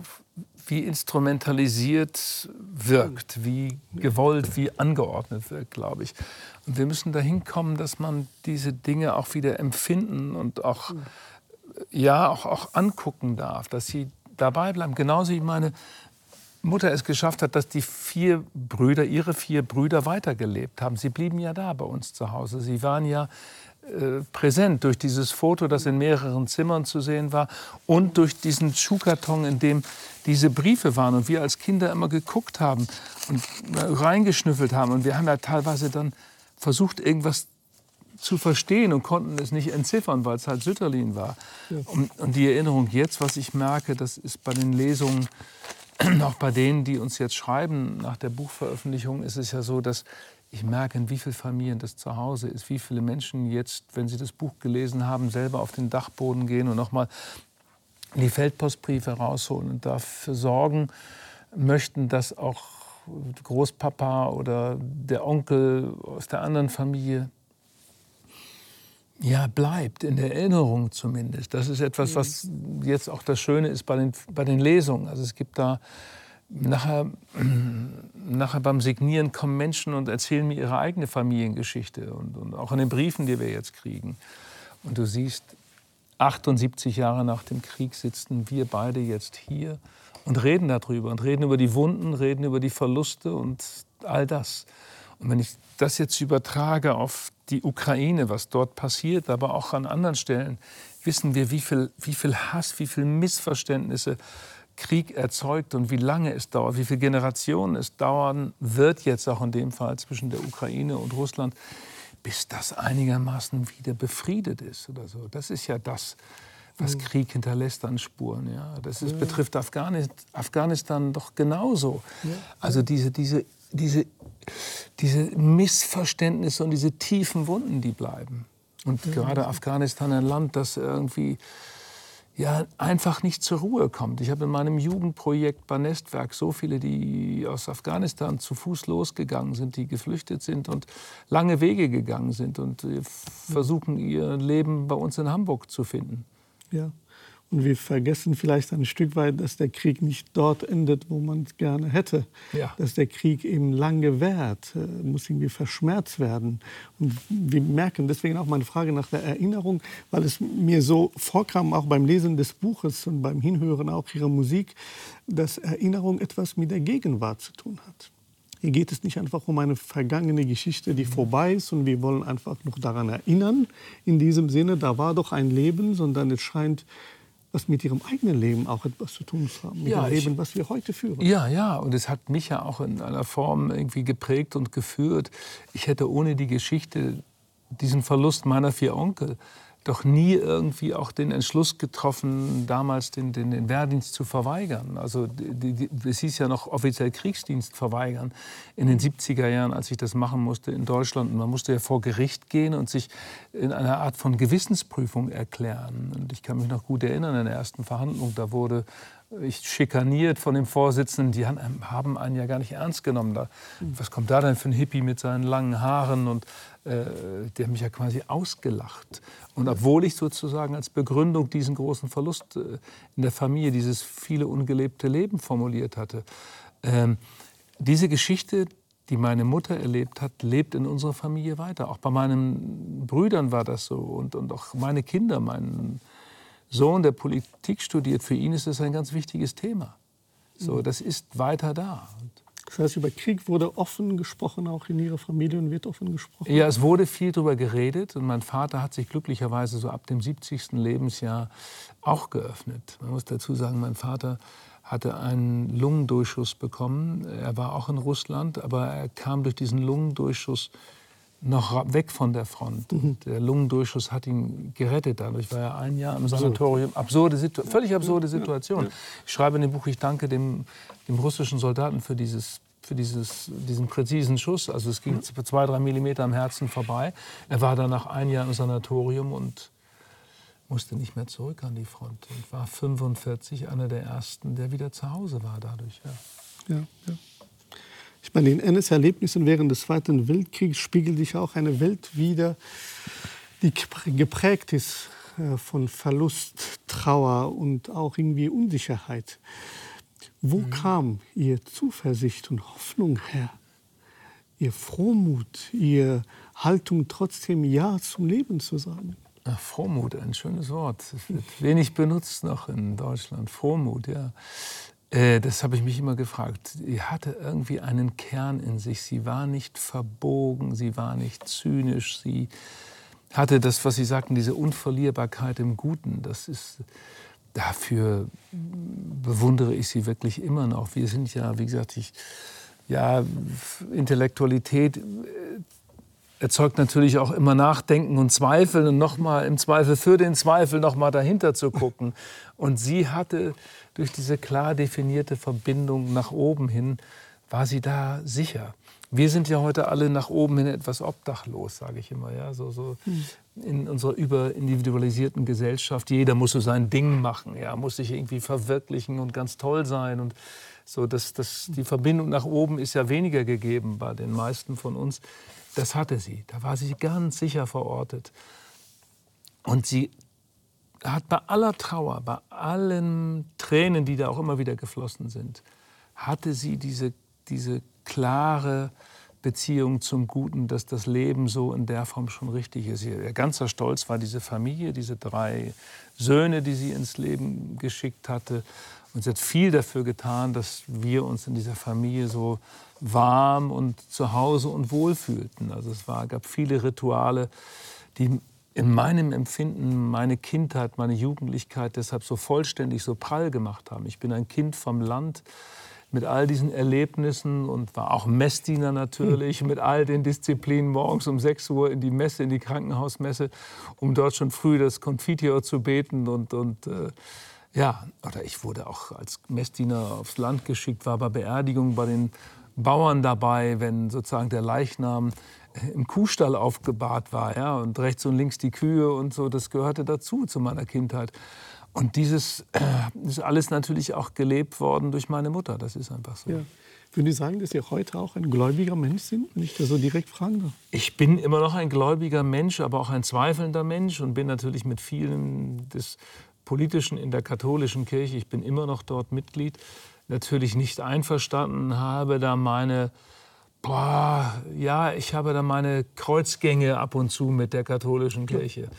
wie instrumentalisiert wirkt, wie gewollt, wie angeordnet wirkt, glaube ich. Und wir müssen dahin kommen, dass man diese Dinge auch wieder empfinden und auch, ja, auch, auch angucken darf, dass sie dabei bleiben. Genauso wie meine Mutter es geschafft hat, dass die vier Brüder, ihre vier Brüder weitergelebt haben. Sie blieben ja da bei uns zu Hause. Sie waren ja äh, präsent durch dieses Foto, das in mehreren Zimmern zu sehen war und durch diesen Schuhkarton, in dem diese Briefe waren und wir als Kinder immer geguckt haben und reingeschnüffelt haben. Und wir haben ja teilweise dann versucht, irgendwas zu verstehen und konnten es nicht entziffern, weil es halt Sütterlin war. Ja. Und, und die Erinnerung jetzt, was ich merke, das ist bei den Lesungen auch bei denen, die uns jetzt schreiben nach der Buchveröffentlichung, ist es ja so, dass ich merke, in wie vielen Familien das zu Hause ist, wie viele Menschen jetzt, wenn sie das Buch gelesen haben, selber auf den Dachboden gehen und nochmal die Feldpostbriefe rausholen und dafür sorgen möchten, dass auch Großpapa oder der Onkel aus der anderen Familie ja, bleibt, in der Erinnerung zumindest. Das ist etwas, was jetzt auch das Schöne ist bei den, bei den Lesungen. Also es gibt da nachher, nachher beim Signieren kommen Menschen und erzählen mir ihre eigene Familiengeschichte und, und auch in den Briefen, die wir jetzt kriegen. Und du siehst, 78 Jahre nach dem Krieg sitzen wir beide jetzt hier und reden darüber und reden über die Wunden, reden über die Verluste und all das. Und wenn ich das jetzt übertrage auf die Ukraine, was dort passiert, aber auch an anderen Stellen, wissen wir, wie viel, wie viel Hass, wie viel Missverständnisse Krieg erzeugt und wie lange es dauert, wie viele Generationen es dauern wird, jetzt auch in dem Fall zwischen der Ukraine und Russland, bis das einigermaßen wieder befriedet ist oder so. Das ist ja das, was mhm. Krieg hinterlässt an Spuren. Ja. Das ist, betrifft Afghanistan, Afghanistan doch genauso. Also diese, diese, diese, diese Missverständnisse und diese tiefen Wunden, die bleiben. Und gerade Afghanistan, ein Land, das irgendwie ja, einfach nicht zur Ruhe kommt. Ich habe in meinem Jugendprojekt bei Nestwerk so viele, die aus Afghanistan zu Fuß losgegangen sind, die geflüchtet sind und lange Wege gegangen sind und äh, versuchen, ihr Leben bei uns in Hamburg zu finden. Ja. Und wir vergessen vielleicht ein Stück weit, dass der Krieg nicht dort endet, wo man es gerne hätte. Ja. Dass der Krieg eben lange währt, äh, muss irgendwie verschmerzt werden. Und wir merken deswegen auch meine Frage nach der Erinnerung, weil es mir so vorkam, auch beim Lesen des Buches und beim Hinhören auch ihrer Musik, dass Erinnerung etwas mit der Gegenwart zu tun hat. Hier geht es nicht einfach um eine vergangene Geschichte, die vorbei ist und wir wollen einfach noch daran erinnern. In diesem Sinne, da war doch ein Leben, sondern es scheint was mit ihrem eigenen Leben auch etwas zu tun haben, mit ja, dem Leben, was wir heute führen. Ja, ja, und es hat mich ja auch in einer Form irgendwie geprägt und geführt. Ich hätte ohne die Geschichte diesen Verlust meiner vier Onkel doch nie irgendwie auch den Entschluss getroffen, damals den, den, den Wehrdienst zu verweigern. Also es hieß ja noch offiziell Kriegsdienst verweigern in den 70er Jahren, als ich das machen musste in Deutschland. Und man musste ja vor Gericht gehen und sich in einer Art von Gewissensprüfung erklären. Und ich kann mich noch gut erinnern, in der ersten Verhandlung, da wurde ich schikaniert von dem Vorsitzenden, die haben einen ja gar nicht ernst genommen. Da, was kommt da denn für ein Hippie mit seinen langen Haaren? Und äh, der hat mich ja quasi ausgelacht. Und obwohl ich sozusagen als Begründung diesen großen Verlust äh, in der Familie, dieses viele ungelebte Leben formuliert hatte, ähm, diese Geschichte, die meine Mutter erlebt hat, lebt in unserer Familie weiter. Auch bei meinen Brüdern war das so und, und auch meine Kinder, mein Sohn, der Politik studiert, für ihn ist das ein ganz wichtiges Thema. So, mhm. das ist weiter da. Das heißt, über Krieg wurde offen gesprochen, auch in Ihrer Familie und wird offen gesprochen? Ja, es wurde viel darüber geredet und mein Vater hat sich glücklicherweise so ab dem 70. Lebensjahr auch geöffnet. Man muss dazu sagen, mein Vater hatte einen Lungendurchschuss bekommen. Er war auch in Russland, aber er kam durch diesen Lungendurchschuss noch weg von der Front. Mhm. Der Lungendurchschuss hat ihn gerettet. Dadurch war er ein Jahr im Sanatorium. Absurde Situ völlig absurde Situation. Ich schreibe in dem Buch, ich danke dem, dem russischen Soldaten für dieses für dieses, diesen präzisen Schuss. Also es ging mhm. zwei, drei Millimeter am Herzen vorbei. Er war dann nach ein Jahr im Sanatorium und musste nicht mehr zurück an die Front. Und war 45 einer der Ersten, der wieder zu Hause war dadurch. Ja. Ja, ja. Ich meine, in NS-Erlebnissen während des Zweiten Weltkriegs spiegelt sich auch eine Welt wider, die geprägt ist äh, von Verlust, Trauer und auch irgendwie Unsicherheit. Wo mhm. kam Ihr Zuversicht und Hoffnung her? Ihr Frohmut, Ihre Haltung trotzdem Ja zum Leben zu sagen? Ach, Frohmut, ein schönes Wort. Es wird wenig benutzt noch in Deutschland. Frohmut, ja. Äh, das habe ich mich immer gefragt. Sie hatte irgendwie einen Kern in sich. Sie war nicht verbogen, sie war nicht zynisch, sie hatte das, was Sie sagten, diese Unverlierbarkeit im Guten. Das ist, dafür bewundere ich sie wirklich immer noch. Wir sind ja, wie gesagt, ich, ja, Intellektualität äh, erzeugt natürlich auch immer Nachdenken und Zweifeln und nochmal im Zweifel für den Zweifel nochmal dahinter zu gucken. Und sie hatte durch diese klar definierte Verbindung nach oben hin, war sie da sicher. Wir sind ja heute alle nach oben hin etwas obdachlos, sage ich immer. Ja? So, so hm. in unserer überindividualisierten Gesellschaft. Jeder muss so sein Ding machen, ja? muss sich irgendwie verwirklichen und ganz toll sein. Und so, das, das, die Verbindung nach oben ist ja weniger gegeben bei den meisten von uns. Das hatte sie. Da war sie ganz sicher verortet. Und sie hat bei aller Trauer, bei allen Tränen, die da auch immer wieder geflossen sind, hatte sie diese, diese klare Beziehung zum Guten, dass das Leben so in der Form schon richtig ist. Ihr ganzer Stolz war diese Familie, diese drei Söhne, die sie ins Leben geschickt hatte. Und sie hat viel dafür getan, dass wir uns in dieser Familie so warm und zu Hause und wohl fühlten. Also es war, gab viele Rituale, die in meinem Empfinden meine Kindheit, meine Jugendlichkeit deshalb so vollständig, so prall gemacht haben. Ich bin ein Kind vom Land mit all diesen Erlebnissen und war auch Messdiener natürlich, hm. mit all den Disziplinen morgens um 6 Uhr in die Messe, in die Krankenhausmesse, um dort schon früh das Confiteor zu beten und, und äh, ja, oder ich wurde auch als Messdiener aufs Land geschickt, war bei Beerdigungen bei den Bauern dabei, wenn sozusagen der Leichnam im Kuhstall aufgebahrt war, ja, und rechts und links die Kühe und so, das gehörte dazu zu meiner Kindheit. Und dieses äh, ist alles natürlich auch gelebt worden durch meine Mutter. Das ist einfach so. Ja. Würden Sie sagen, dass Sie heute auch ein gläubiger Mensch sind, wenn ich das so direkt fragen darf? Ich bin immer noch ein gläubiger Mensch, aber auch ein zweifelnder Mensch und bin natürlich mit vielen des Politischen in der katholischen Kirche, ich bin immer noch dort Mitglied, natürlich nicht einverstanden, habe da meine, boah, ja, ich habe da meine Kreuzgänge ab und zu mit der katholischen Kirche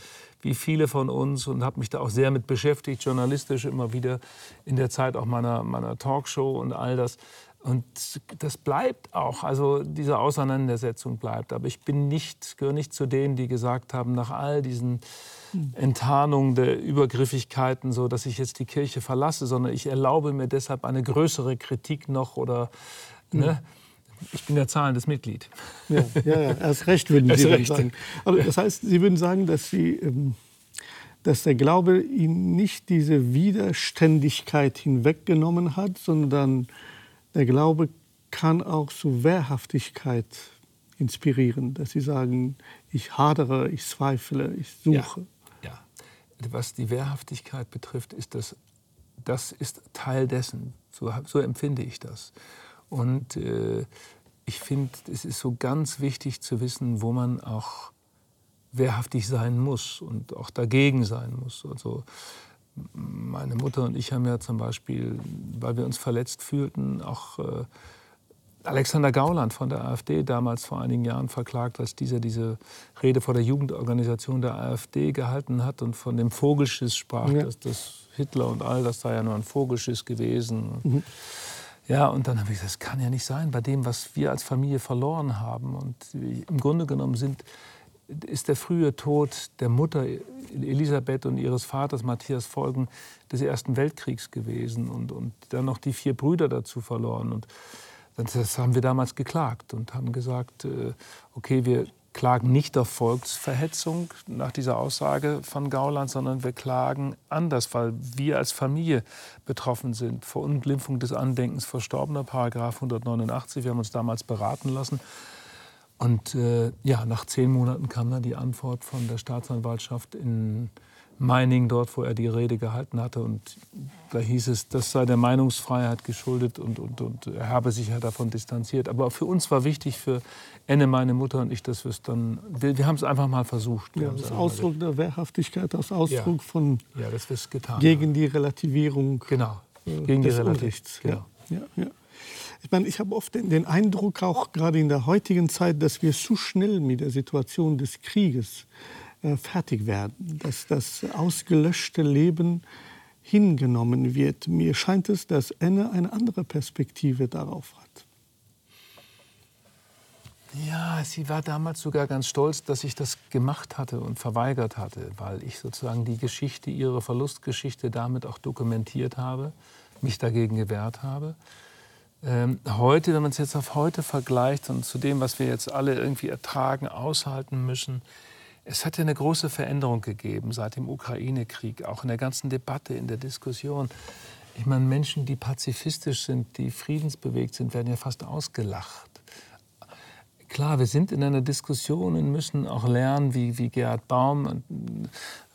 wie viele von uns und habe mich da auch sehr mit beschäftigt, journalistisch immer wieder in der Zeit auch meiner, meiner Talkshow und all das. Und das bleibt auch, also diese Auseinandersetzung bleibt. Aber ich bin nicht, gehöre nicht zu denen, die gesagt haben, nach all diesen Enttarnungen der Übergriffigkeiten, so dass ich jetzt die Kirche verlasse, sondern ich erlaube mir deshalb eine größere Kritik noch oder ne, ich bin ja zahlendes Mitglied. Ja, ja, ja erst recht würden Sie recht. sagen. Aber das heißt, Sie würden sagen, dass, Sie, ähm, dass der Glaube Ihnen nicht diese Widerständigkeit hinweggenommen hat, sondern der Glaube kann auch zu Wehrhaftigkeit inspirieren, dass Sie sagen, ich hadere, ich zweifle, ich suche. Ja, ja. Was die Wehrhaftigkeit betrifft, ist das, das ist Teil dessen. So, so empfinde ich das. Und äh, ich finde, es ist so ganz wichtig zu wissen, wo man auch wehrhaftig sein muss und auch dagegen sein muss. Also meine Mutter und ich haben ja zum Beispiel, weil wir uns verletzt fühlten, auch äh, Alexander Gauland von der AfD damals vor einigen Jahren verklagt, als dieser diese Rede vor der Jugendorganisation der AfD gehalten hat und von dem Vogelschiss sprach, ja. dass das Hitler und all das sei ja nur ein Vogelschiss gewesen. Mhm. Ja, und dann habe ich gesagt, das kann ja nicht sein bei dem, was wir als Familie verloren haben. Und im Grunde genommen sind, ist der frühe Tod der Mutter Elisabeth und ihres Vaters Matthias Folgen des Ersten Weltkriegs gewesen und, und dann noch die vier Brüder dazu verloren. Und das haben wir damals geklagt und haben gesagt, äh, okay, wir klagen nicht auf Volksverhetzung nach dieser Aussage von Gauland, sondern wir klagen anders, weil wir als Familie betroffen sind. Verunglimpfung des Andenkens Verstorbener, Paragraph 189. Wir haben uns damals beraten lassen. Und äh, ja, nach zehn Monaten kam dann die Antwort von der Staatsanwaltschaft in Meining, dort, wo er die Rede gehalten hatte. Und da hieß es, das sei der Meinungsfreiheit geschuldet und, und, und er habe sich ja davon distanziert. Aber für uns war wichtig, für Enne, meine Mutter und ich, dass wir es dann, wir, wir haben es einfach mal versucht. Ja, das Ausdruck der Wehrhaftigkeit, das Ausdruck ja. von ja, das getan, gegen die Relativierung genau. Äh, gegen die Relativierung. Genau. Ja, ja, Ich meine, ich habe oft den, den Eindruck, auch gerade in der heutigen Zeit, dass wir zu schnell mit der Situation des Krieges äh, fertig werden, dass das ausgelöschte Leben hingenommen wird. Mir scheint es, dass Enne eine andere Perspektive darauf hat. Ja, sie war damals sogar ganz stolz, dass ich das gemacht hatte und verweigert hatte, weil ich sozusagen die Geschichte, ihre Verlustgeschichte damit auch dokumentiert habe, mich dagegen gewehrt habe. Ähm, heute, wenn man es jetzt auf heute vergleicht und zu dem, was wir jetzt alle irgendwie ertragen, aushalten müssen, es hat ja eine große Veränderung gegeben seit dem Ukraine-Krieg, auch in der ganzen Debatte, in der Diskussion. Ich meine, Menschen, die pazifistisch sind, die friedensbewegt sind, werden ja fast ausgelacht. Klar, wir sind in einer Diskussion und müssen auch lernen, wie, wie Gerhard Baum,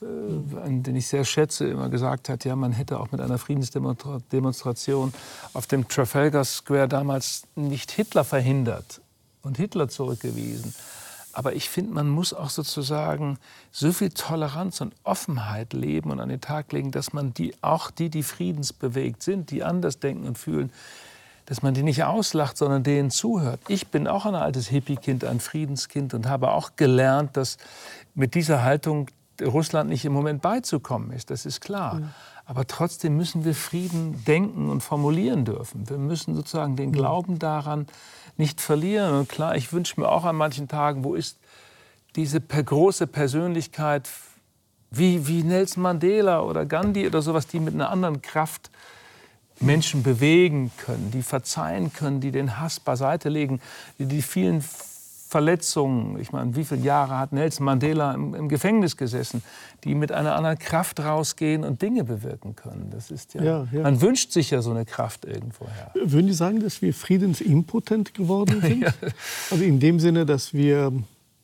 äh, den ich sehr schätze, immer gesagt hat, ja, man hätte auch mit einer Friedensdemonstration auf dem Trafalgar Square damals nicht Hitler verhindert und Hitler zurückgewiesen. Aber ich finde, man muss auch sozusagen so viel Toleranz und Offenheit leben und an den Tag legen, dass man die, auch die, die friedensbewegt sind, die anders denken und fühlen, dass man die nicht auslacht, sondern denen zuhört. Ich bin auch ein altes Hippie-Kind, ein Friedenskind und habe auch gelernt, dass mit dieser Haltung Russland nicht im Moment beizukommen ist. Das ist klar. Ja. Aber trotzdem müssen wir Frieden denken und formulieren dürfen. Wir müssen sozusagen den Glauben daran nicht verlieren. Und klar, ich wünsche mir auch an manchen Tagen, wo ist diese große Persönlichkeit wie, wie Nelson Mandela oder Gandhi oder sowas, die mit einer anderen Kraft Menschen bewegen können, die verzeihen können, die den Hass beiseite legen, die die vielen Verletzungen, ich meine, wie viele Jahre hat Nelson Mandela im, im, Gefängnis gesessen, die mit einer anderen Kraft rausgehen und Dinge bewirken können. Das ist ja, ja, ja. man wünscht sich ja so eine Kraft irgendwoher. Würden Sie sagen, dass wir friedensimpotent geworden sind? ja. Also in dem Sinne, dass wir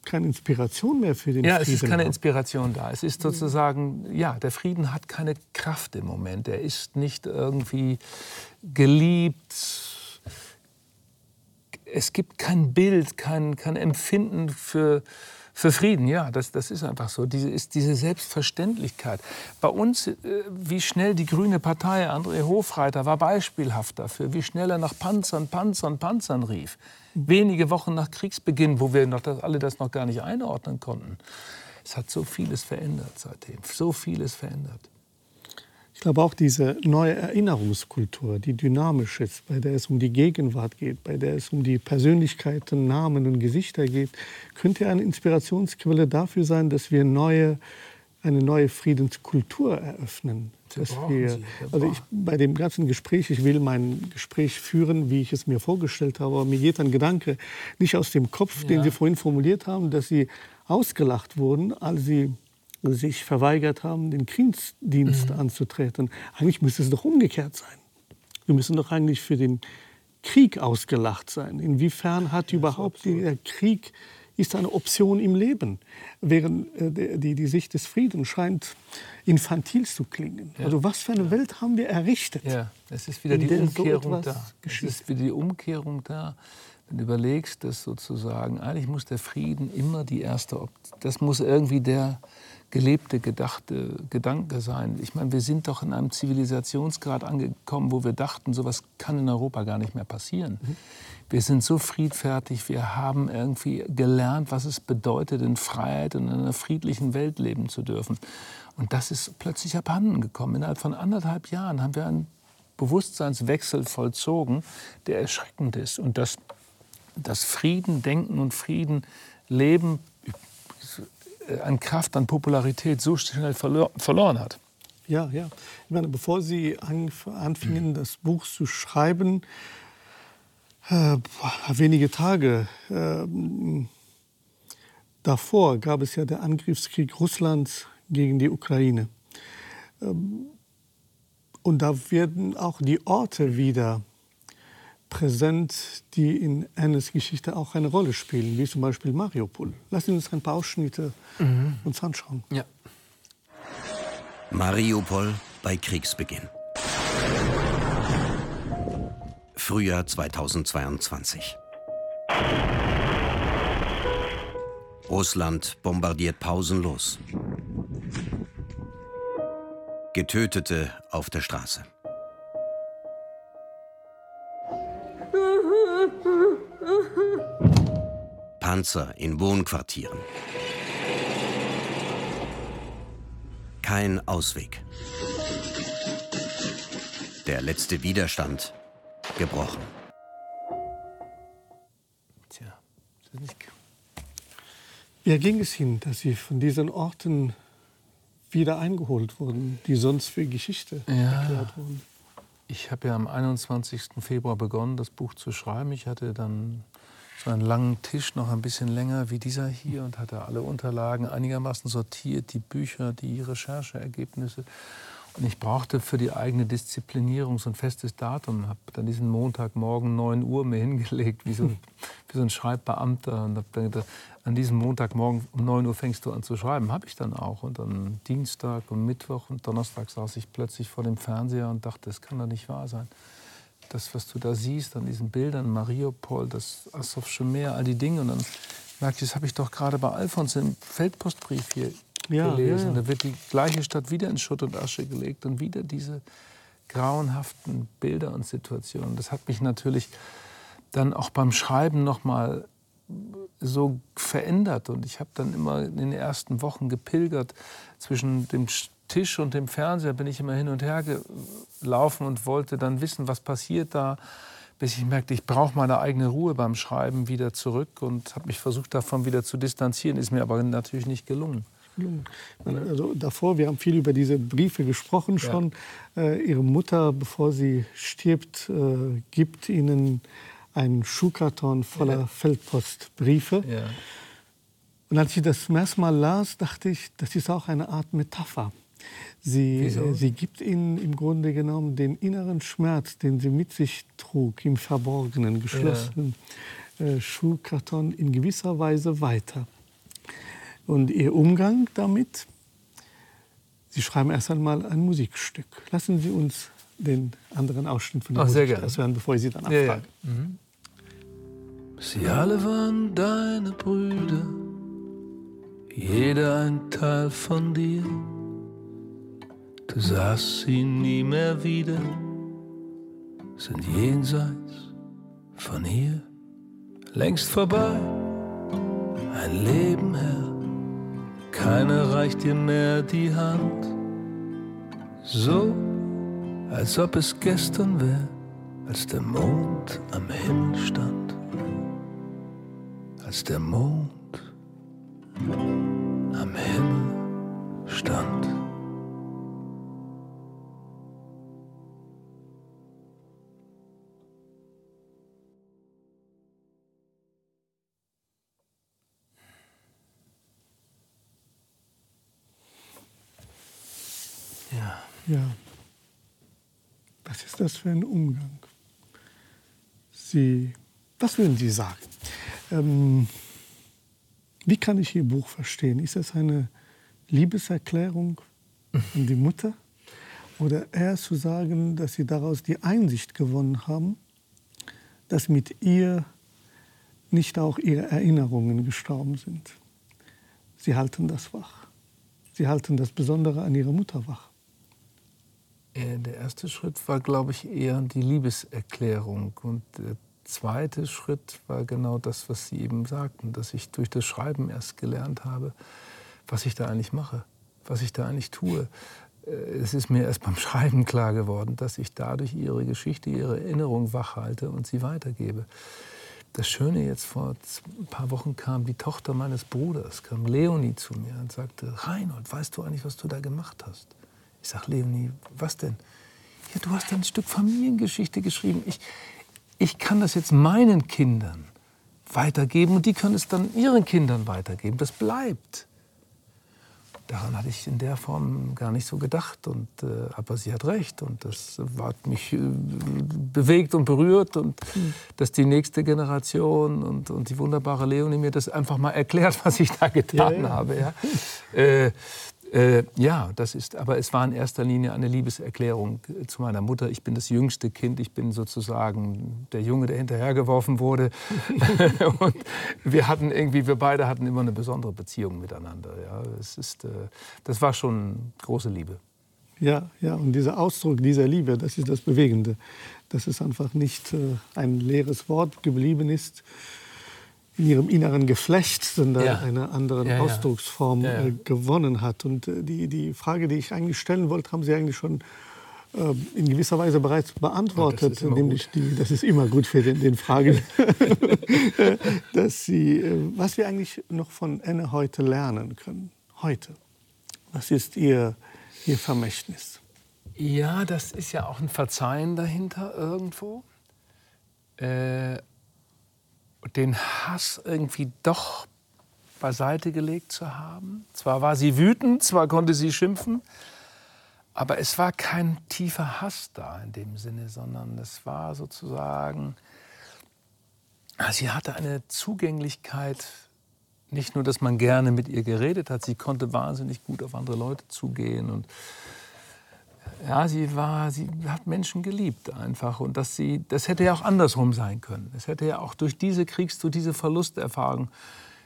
keine Inspiration mehr für den ja, Frieden. Ja, es ist keine Inspiration da. Es ist sozusagen, ja, der Frieden hat keine Kraft im Moment. Er ist nicht irgendwie geliebt. Es gibt kein Bild, kein, kein Empfinden für, für Frieden, ja, das, das ist einfach so. Diese, ist diese Selbstverständlichkeit. Bei uns, äh, wie schnell die Grüne Partei, André Hofreiter, war beispielhaft dafür, wie schnell er nach Panzern, Panzern, Panzern rief. Wenige Wochen nach Kriegsbeginn, wo wir noch das, alle das noch gar nicht einordnen konnten. Es hat so vieles verändert seitdem, so vieles verändert. Ich glaube auch diese neue Erinnerungskultur, die dynamisch ist, bei der es um die Gegenwart geht, bei der es um die Persönlichkeiten, Namen und Gesichter geht, könnte eine Inspirationsquelle dafür sein, dass wir neue, eine neue Friedenskultur eröffnen. Dass wir, also ich, bei dem ganzen Gespräch, ich will mein Gespräch führen, wie ich es mir vorgestellt habe, aber mir geht ein Gedanke nicht aus dem Kopf, ja. den Sie vorhin formuliert haben, dass Sie ausgelacht wurden, als Sie sich verweigert haben, den Kriegsdienst mhm. anzutreten. Eigentlich müsste es doch umgekehrt sein. Wir müssen doch eigentlich für den Krieg ausgelacht sein. Inwiefern hat ja, überhaupt der Krieg ist eine Option im Leben, während äh, die, die Sicht des Friedens scheint infantil zu klingen. Ja. Also was für eine Welt haben wir errichtet? Ja, es ist wieder die Umkehrung so da. Es ist wieder die Umkehrung da. Du überlegst, dass sozusagen eigentlich muss der Frieden immer die erste, Option, das muss irgendwie der gelebte, gedachte Gedanke sein. Ich meine, wir sind doch in einem Zivilisationsgrad angekommen, wo wir dachten, sowas kann in Europa gar nicht mehr passieren. Mhm. Wir sind so friedfertig, wir haben irgendwie gelernt, was es bedeutet, in Freiheit und in einer friedlichen Welt leben zu dürfen. Und das ist plötzlich abhanden gekommen. Innerhalb von anderthalb Jahren haben wir einen Bewusstseinswechsel vollzogen, der erschreckend ist. Und dass das Frieden, Denken und Frieden, Leben äh, an Kraft, an Popularität so schnell verlor verloren hat. Ja, ja. Ich meine, bevor Sie anfingen, das Buch zu schreiben, äh, wenige Tage äh, davor gab es ja den Angriffskrieg Russlands gegen die Ukraine. Ähm, und da werden auch die Orte wieder präsent, die in Annes Geschichte auch eine Rolle spielen, wie zum Beispiel Mariupol. Lassen Sie uns ein paar Ausschnitte mhm. uns anschauen. Ja. Mariupol bei Kriegsbeginn. Frühjahr 2022. Russland bombardiert pausenlos. Getötete auf der Straße. Panzer in Wohnquartieren. Kein Ausweg. Der letzte Widerstand gebrochen. Tja, wie ging es Ihnen, dass Sie von diesen Orten wieder eingeholt wurden, die sonst für Geschichte ja. erklärt wurden? Ich habe ja am 21. Februar begonnen, das Buch zu schreiben. Ich hatte dann so einen langen Tisch, noch ein bisschen länger wie dieser hier, und hatte alle Unterlagen einigermaßen sortiert, die Bücher, die Rechercheergebnisse. Und ich brauchte für die eigene Disziplinierung so ein festes Datum. Habe dann diesen Montagmorgen 9 Uhr mir hingelegt, wie so, wie so ein Schreibbeamter. Und habe dann gedacht, an diesem Montagmorgen um 9 Uhr fängst du an zu schreiben. Habe ich dann auch. Und dann Dienstag und Mittwoch und Donnerstag saß ich plötzlich vor dem Fernseher und dachte, das kann doch nicht wahr sein. Das, was du da siehst an diesen Bildern, Mariupol, das Asowsche Meer, all die Dinge. Und dann merkte ich, das habe ich doch gerade bei Alfons im Feldpostbrief hier ja, gelesen. Ja, ja. Da wird die gleiche Stadt wieder in Schutt und Asche gelegt und wieder diese grauenhaften Bilder und Situationen. Das hat mich natürlich dann auch beim Schreiben noch mal so verändert und ich habe dann immer in den ersten Wochen gepilgert zwischen dem Tisch und dem Fernseher bin ich immer hin und her gelaufen und wollte dann wissen, was passiert da bis ich merkte, ich brauche meine eigene Ruhe beim Schreiben wieder zurück und habe mich versucht, davon wieder zu distanzieren. Ist mir aber natürlich nicht gelungen. Also davor, wir haben viel über diese Briefe gesprochen schon. Ja. Äh, ihre Mutter, bevor sie stirbt, äh, gibt ihnen einen Schuhkarton voller ja. Feldpostbriefe. Ja. Und als ich das zum ersten Mal las, dachte ich, das ist auch eine Art Metapher. Sie, äh, sie gibt ihnen im Grunde genommen den inneren Schmerz, den sie mit sich trug, im verborgenen, geschlossenen ja. äh, Schuhkarton in gewisser Weise weiter. Und ihr Umgang damit, Sie schreiben erst einmal ein Musikstück. Lassen Sie uns den anderen Ausschnitt von der Ach, Musik das hören, bevor ich Sie dann abfrage. Ja, ja. Mhm. Sie alle waren deine Brüder, jeder ein Teil von dir. Du sahst sie nie mehr wieder, sind jenseits von hier, längst vorbei, ein Leben her keiner reicht dir mehr die Hand. So, als ob es gestern wäre, als der Mond am Himmel stand. Als der Mond am Himmel stand. Ja. Was ist das für ein Umgang? Sie, was würden Sie sagen? Ähm, wie kann ich Ihr Buch verstehen? Ist es eine Liebeserklärung an die Mutter? Oder eher zu sagen, dass Sie daraus die Einsicht gewonnen haben, dass mit ihr nicht auch Ihre Erinnerungen gestorben sind? Sie halten das wach. Sie halten das Besondere an Ihrer Mutter wach. Äh, der erste Schritt war, glaube ich, eher die Liebeserklärung. Und der zweite Schritt war genau das, was Sie eben sagten, dass ich durch das Schreiben erst gelernt habe, was ich da eigentlich mache, was ich da eigentlich tue. Äh, es ist mir erst beim Schreiben klar geworden, dass ich dadurch Ihre Geschichte, Ihre Erinnerung wachhalte und sie weitergebe. Das Schöne jetzt vor ein paar Wochen kam die Tochter meines Bruders, kam Leonie zu mir und sagte, Reinhold, weißt du eigentlich, was du da gemacht hast? Ich sage, Leonie, was denn? Ja, du hast ein Stück Familiengeschichte geschrieben. Ich, ich kann das jetzt meinen Kindern weitergeben und die können es dann ihren Kindern weitergeben. Das bleibt. Daran hatte ich in der Form gar nicht so gedacht. Und, äh, aber sie hat recht. Und das hat mich äh, bewegt und berührt. Und mhm. dass die nächste Generation und, und die wunderbare Leonie mir das einfach mal erklärt, was ich da getan ja, ja. habe. Ja. Äh, äh, ja, das ist, aber es war in erster Linie eine Liebeserklärung äh, zu meiner Mutter. Ich bin das jüngste Kind, ich bin sozusagen der Junge, der hinterhergeworfen wurde. und wir hatten irgendwie, wir beide hatten immer eine besondere Beziehung miteinander. Ja, es ist, äh, das war schon große Liebe. Ja, ja, und dieser Ausdruck dieser Liebe, das ist das Bewegende, dass es einfach nicht äh, ein leeres Wort geblieben ist, in ihrem inneren Geflecht, sondern ja. eine andere ja, Ausdrucksform ja. Äh, gewonnen hat. Und äh, die, die Frage, die ich eigentlich stellen wollte, haben Sie eigentlich schon äh, in gewisser Weise bereits beantwortet, das nämlich die, das ist immer gut für den, den Fragen, dass Sie, äh, was wir eigentlich noch von Enne heute lernen können. Heute. Was ist Ihr, Ihr Vermächtnis? Ja, das ist ja auch ein Verzeihen dahinter irgendwo. Äh, den Hass irgendwie doch beiseite gelegt zu haben. Zwar war sie wütend, zwar konnte sie schimpfen, aber es war kein tiefer Hass da in dem Sinne, sondern es war sozusagen, sie hatte eine Zugänglichkeit, nicht nur, dass man gerne mit ihr geredet hat, sie konnte wahnsinnig gut auf andere Leute zugehen und ja, sie war, sie hat Menschen geliebt einfach und dass sie, das hätte ja auch andersrum sein können. Es hätte ja auch durch diese Kriegs, durch diese Verlusterfahrung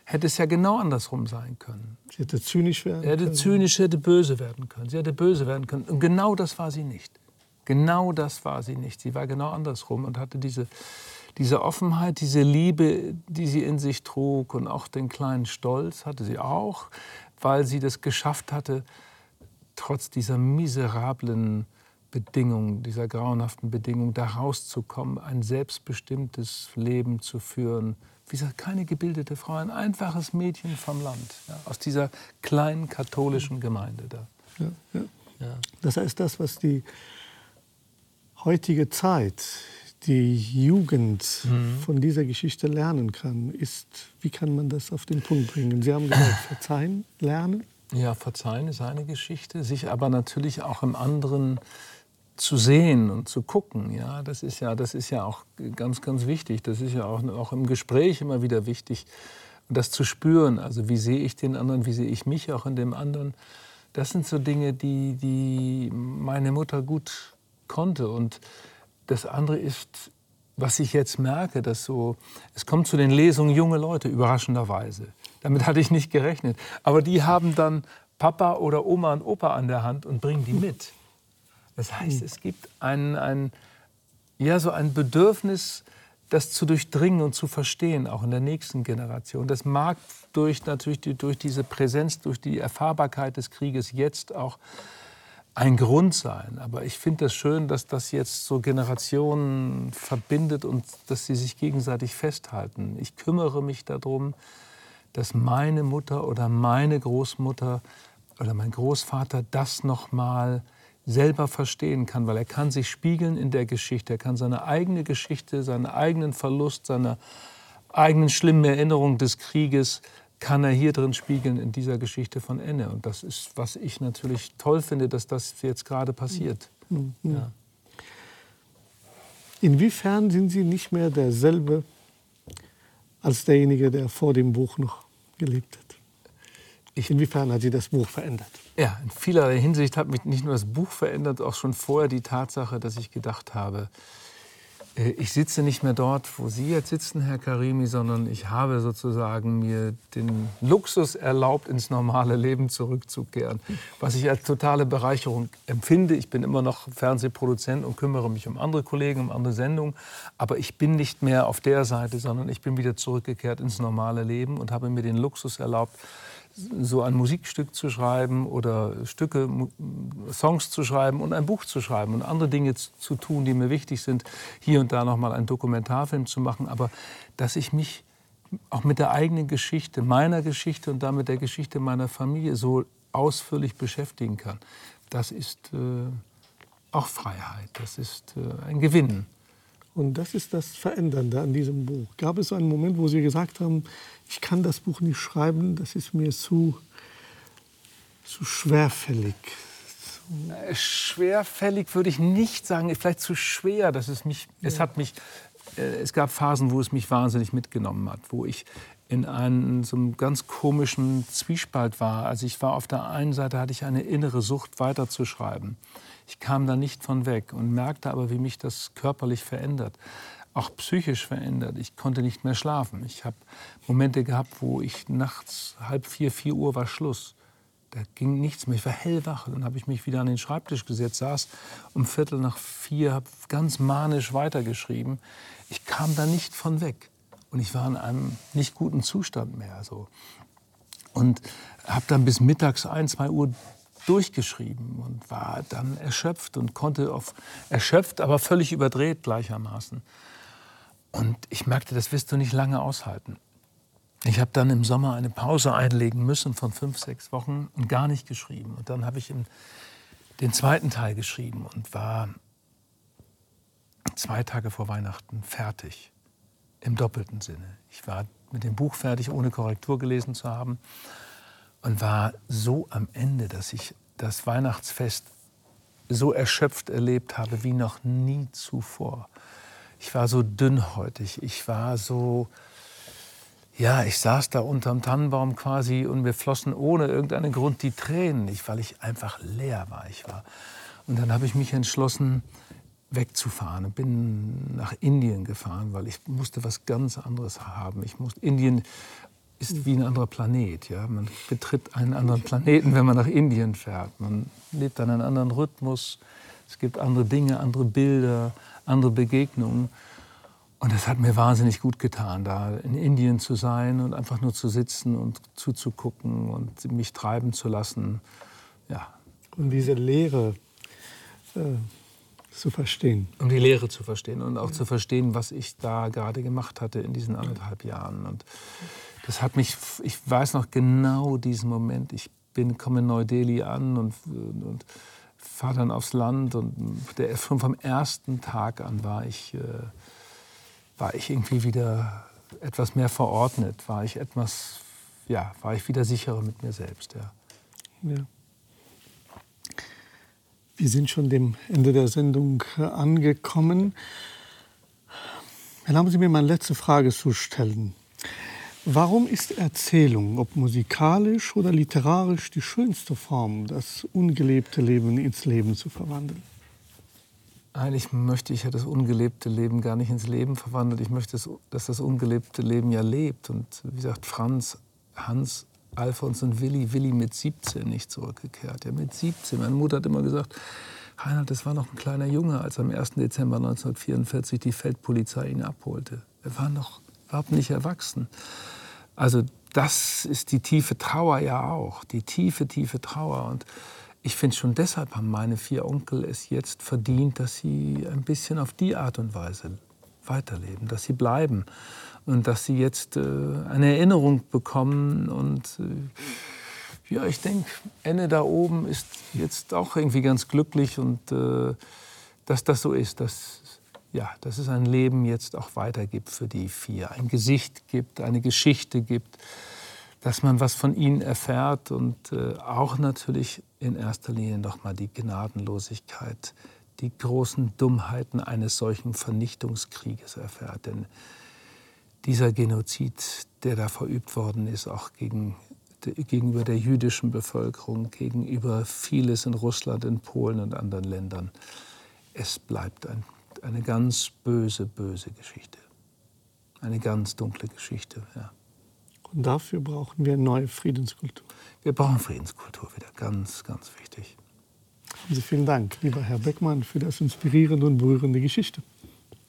hätte es ja genau andersrum sein können. Sie hätte zynisch werden können. Sie hätte zynisch, hätte böse werden können. Sie hätte böse werden können. Und genau das war sie nicht. Genau das war sie nicht. Sie war genau andersrum und hatte diese, diese Offenheit, diese Liebe, die sie in sich trug und auch den kleinen Stolz hatte sie auch, weil sie das geschafft hatte, trotz dieser miserablen Bedingung, dieser grauenhaften Bedingung, da rauszukommen, ein selbstbestimmtes Leben zu führen. Wie gesagt, keine gebildete Frau, ein einfaches Mädchen vom Land, ja, aus dieser kleinen katholischen Gemeinde da. Ja. Ja. Das heißt, das, was die heutige Zeit, die Jugend mhm. von dieser Geschichte lernen kann, ist, wie kann man das auf den Punkt bringen? Sie haben gesagt, verzeihen, lernen. Ja, verzeihen ist eine Geschichte, sich aber natürlich auch im anderen zu sehen und zu gucken, ja, das ist ja, das ist ja auch ganz, ganz wichtig. Das ist ja auch, auch im Gespräch immer wieder wichtig, das zu spüren. Also wie sehe ich den anderen, wie sehe ich mich auch in dem anderen. Das sind so Dinge, die, die meine Mutter gut konnte. Und das andere ist, was ich jetzt merke, dass so, es kommt zu den Lesungen junge Leute, überraschenderweise. Damit hatte ich nicht gerechnet. Aber die haben dann Papa oder Oma und Opa an der Hand und bringen die mit. Das heißt, es gibt ein, ein, ja, so ein Bedürfnis, das zu durchdringen und zu verstehen, auch in der nächsten Generation. Das mag durch, natürlich die, durch diese Präsenz, durch die Erfahrbarkeit des Krieges jetzt auch ein Grund sein. Aber ich finde es das schön, dass das jetzt so Generationen verbindet und dass sie sich gegenseitig festhalten. Ich kümmere mich darum, dass meine Mutter oder meine Großmutter oder mein Großvater das noch mal selber verstehen kann, weil er kann sich spiegeln in der Geschichte. Er kann seine eigene Geschichte, seinen eigenen Verlust, seine eigenen schlimmen Erinnerungen des Krieges kann er hier drin spiegeln in dieser Geschichte von Enne. Und das ist, was ich natürlich toll finde, dass das jetzt gerade passiert. Mhm. Ja. Inwiefern sind Sie nicht mehr derselbe als derjenige, der vor dem Buch noch gelebt hat? Inwiefern hat Sie das Buch verändert? Ja, in vielerlei Hinsicht hat mich nicht nur das Buch verändert, auch schon vorher die Tatsache, dass ich gedacht habe, ich sitze nicht mehr dort, wo Sie jetzt sitzen, Herr Karimi, sondern ich habe sozusagen mir den Luxus erlaubt, ins normale Leben zurückzukehren, was ich als totale Bereicherung empfinde. Ich bin immer noch Fernsehproduzent und kümmere mich um andere Kollegen, um andere Sendungen, aber ich bin nicht mehr auf der Seite, sondern ich bin wieder zurückgekehrt ins normale Leben und habe mir den Luxus erlaubt, so ein Musikstück zu schreiben oder Stücke, Songs zu schreiben und ein Buch zu schreiben und andere Dinge zu tun, die mir wichtig sind, hier und da noch mal einen Dokumentarfilm zu machen, aber dass ich mich auch mit der eigenen Geschichte, meiner Geschichte und damit der Geschichte meiner Familie so ausführlich beschäftigen kann, das ist äh, auch Freiheit, das ist äh, ein Gewinn. Und das ist das Verändernde an diesem Buch. Gab es so einen Moment, wo Sie gesagt haben, ich kann das Buch nicht schreiben, das ist mir zu, zu schwerfällig? Äh, schwerfällig würde ich nicht sagen, vielleicht zu schwer. Dass es, mich, ja. es, hat mich, äh, es gab Phasen, wo es mich wahnsinnig mitgenommen hat, wo ich in einem, so einem ganz komischen Zwiespalt war. Also ich war auf der einen Seite, hatte ich eine innere Sucht, weiterzuschreiben. Ich kam da nicht von weg und merkte aber, wie mich das körperlich verändert, auch psychisch verändert. Ich konnte nicht mehr schlafen. Ich habe Momente gehabt, wo ich nachts halb vier, vier Uhr war Schluss. Da ging nichts mehr. Ich war hellwach. Dann habe ich mich wieder an den Schreibtisch gesetzt, saß um Viertel nach vier, habe ganz manisch weitergeschrieben. Ich kam da nicht von weg. Und ich war in einem nicht guten Zustand mehr. So. Und habe dann bis mittags ein, zwei Uhr durchgeschrieben und war dann erschöpft und konnte auf erschöpft, aber völlig überdreht gleichermaßen. Und ich merkte, das wirst du nicht lange aushalten. Ich habe dann im Sommer eine Pause einlegen müssen von fünf, sechs Wochen und gar nicht geschrieben. Und dann habe ich den zweiten Teil geschrieben und war zwei Tage vor Weihnachten fertig. Im doppelten Sinne. Ich war mit dem Buch fertig, ohne Korrektur gelesen zu haben und war so am Ende, dass ich das Weihnachtsfest so erschöpft erlebt habe wie noch nie zuvor. Ich war so dünnhäutig, ich war so, ja, ich saß da unterm Tannenbaum quasi und mir flossen ohne irgendeinen Grund die Tränen nicht, weil ich einfach leer war. Ich war. Und dann habe ich mich entschlossen, wegzufahren und bin nach Indien gefahren, weil ich musste was ganz anderes haben. Ich musste Indien ist wie ein anderer Planet. Ja? Man betritt einen anderen Planeten, wenn man nach Indien fährt. Man lebt an einem anderen Rhythmus. Es gibt andere Dinge, andere Bilder, andere Begegnungen. Und das hat mir wahnsinnig gut getan, da in Indien zu sein und einfach nur zu sitzen und zuzugucken und mich treiben zu lassen. Ja. Und diese Leere, äh, zu verstehen. Um die Lehre zu verstehen und auch zu verstehen, was ich da gerade gemacht hatte in diesen anderthalb Jahren. Und das hat mich, ich weiß noch genau diesen Moment. Ich bin, komme in Neu-Delhi an und, und fahre dann aufs Land und der, schon vom ersten Tag an war ich, äh, war ich irgendwie wieder etwas mehr verordnet, war ich etwas, ja, war ich wieder sicherer mit mir selbst. Ja. ja. Wir sind schon dem Ende der Sendung äh, angekommen. Erlauben Sie mir meine letzte Frage zu stellen. Warum ist Erzählung, ob musikalisch oder literarisch, die schönste Form, das ungelebte Leben ins Leben zu verwandeln? Eigentlich möchte ich ja das ungelebte Leben gar nicht ins Leben verwandeln. Ich möchte, dass das ungelebte Leben ja lebt. Und wie gesagt, Franz, Hans Alfons und Willi, Willi mit 17 nicht zurückgekehrt. Ja, mit 17. Meine Mutter hat immer gesagt, Reinhard, das war noch ein kleiner Junge, als am 1. Dezember 1944 die Feldpolizei ihn abholte. Er war noch überhaupt nicht erwachsen. Also das ist die tiefe Trauer ja auch, die tiefe, tiefe Trauer. Und ich finde schon deshalb haben meine vier Onkel es jetzt verdient, dass sie ein bisschen auf die Art und Weise weiterleben, dass sie bleiben und dass sie jetzt äh, eine Erinnerung bekommen. Und äh, ja, ich denke, Enne da oben ist jetzt auch irgendwie ganz glücklich und äh, dass das so ist, dass, ja, dass es ein Leben jetzt auch weitergibt für die vier, ein Gesicht gibt, eine Geschichte gibt, dass man was von ihnen erfährt und äh, auch natürlich in erster Linie nochmal die Gnadenlosigkeit, die großen Dummheiten eines solchen Vernichtungskrieges erfährt. Denn dieser Genozid, der da verübt worden ist, auch gegen, gegenüber der jüdischen Bevölkerung, gegenüber vieles in Russland, in Polen und anderen Ländern, es bleibt ein, eine ganz böse, böse Geschichte. Eine ganz dunkle Geschichte, ja. Und dafür brauchen wir eine neue Friedenskultur. Wir brauchen Friedenskultur wieder, ganz, ganz wichtig. Also vielen Dank, lieber Herr Beckmann, für das inspirierende und berührende Geschichte.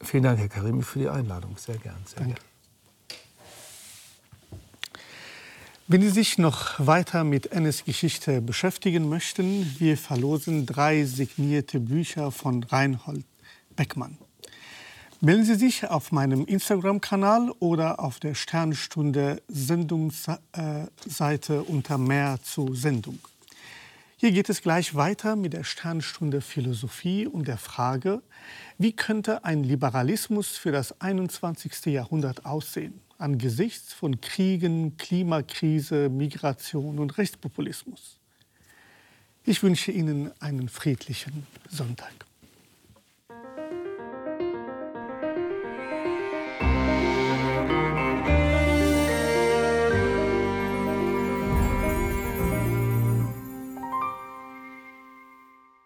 Vielen Dank, Herr Karimi, für die Einladung. Sehr gern. Sehr Danke. gern. Wenn Sie sich noch weiter mit Ennes Geschichte beschäftigen möchten, wir verlosen drei signierte Bücher von Reinhold Beckmann. Melden Sie sich auf meinem Instagram-Kanal oder auf der Sternstunde Sendungsseite unter Mehr zur Sendung. Hier geht es gleich weiter mit der Sternstunde Philosophie und der Frage, wie könnte ein Liberalismus für das 21. Jahrhundert aussehen? Angesichts von Kriegen, Klimakrise, Migration und Rechtspopulismus. Ich wünsche Ihnen einen friedlichen Sonntag.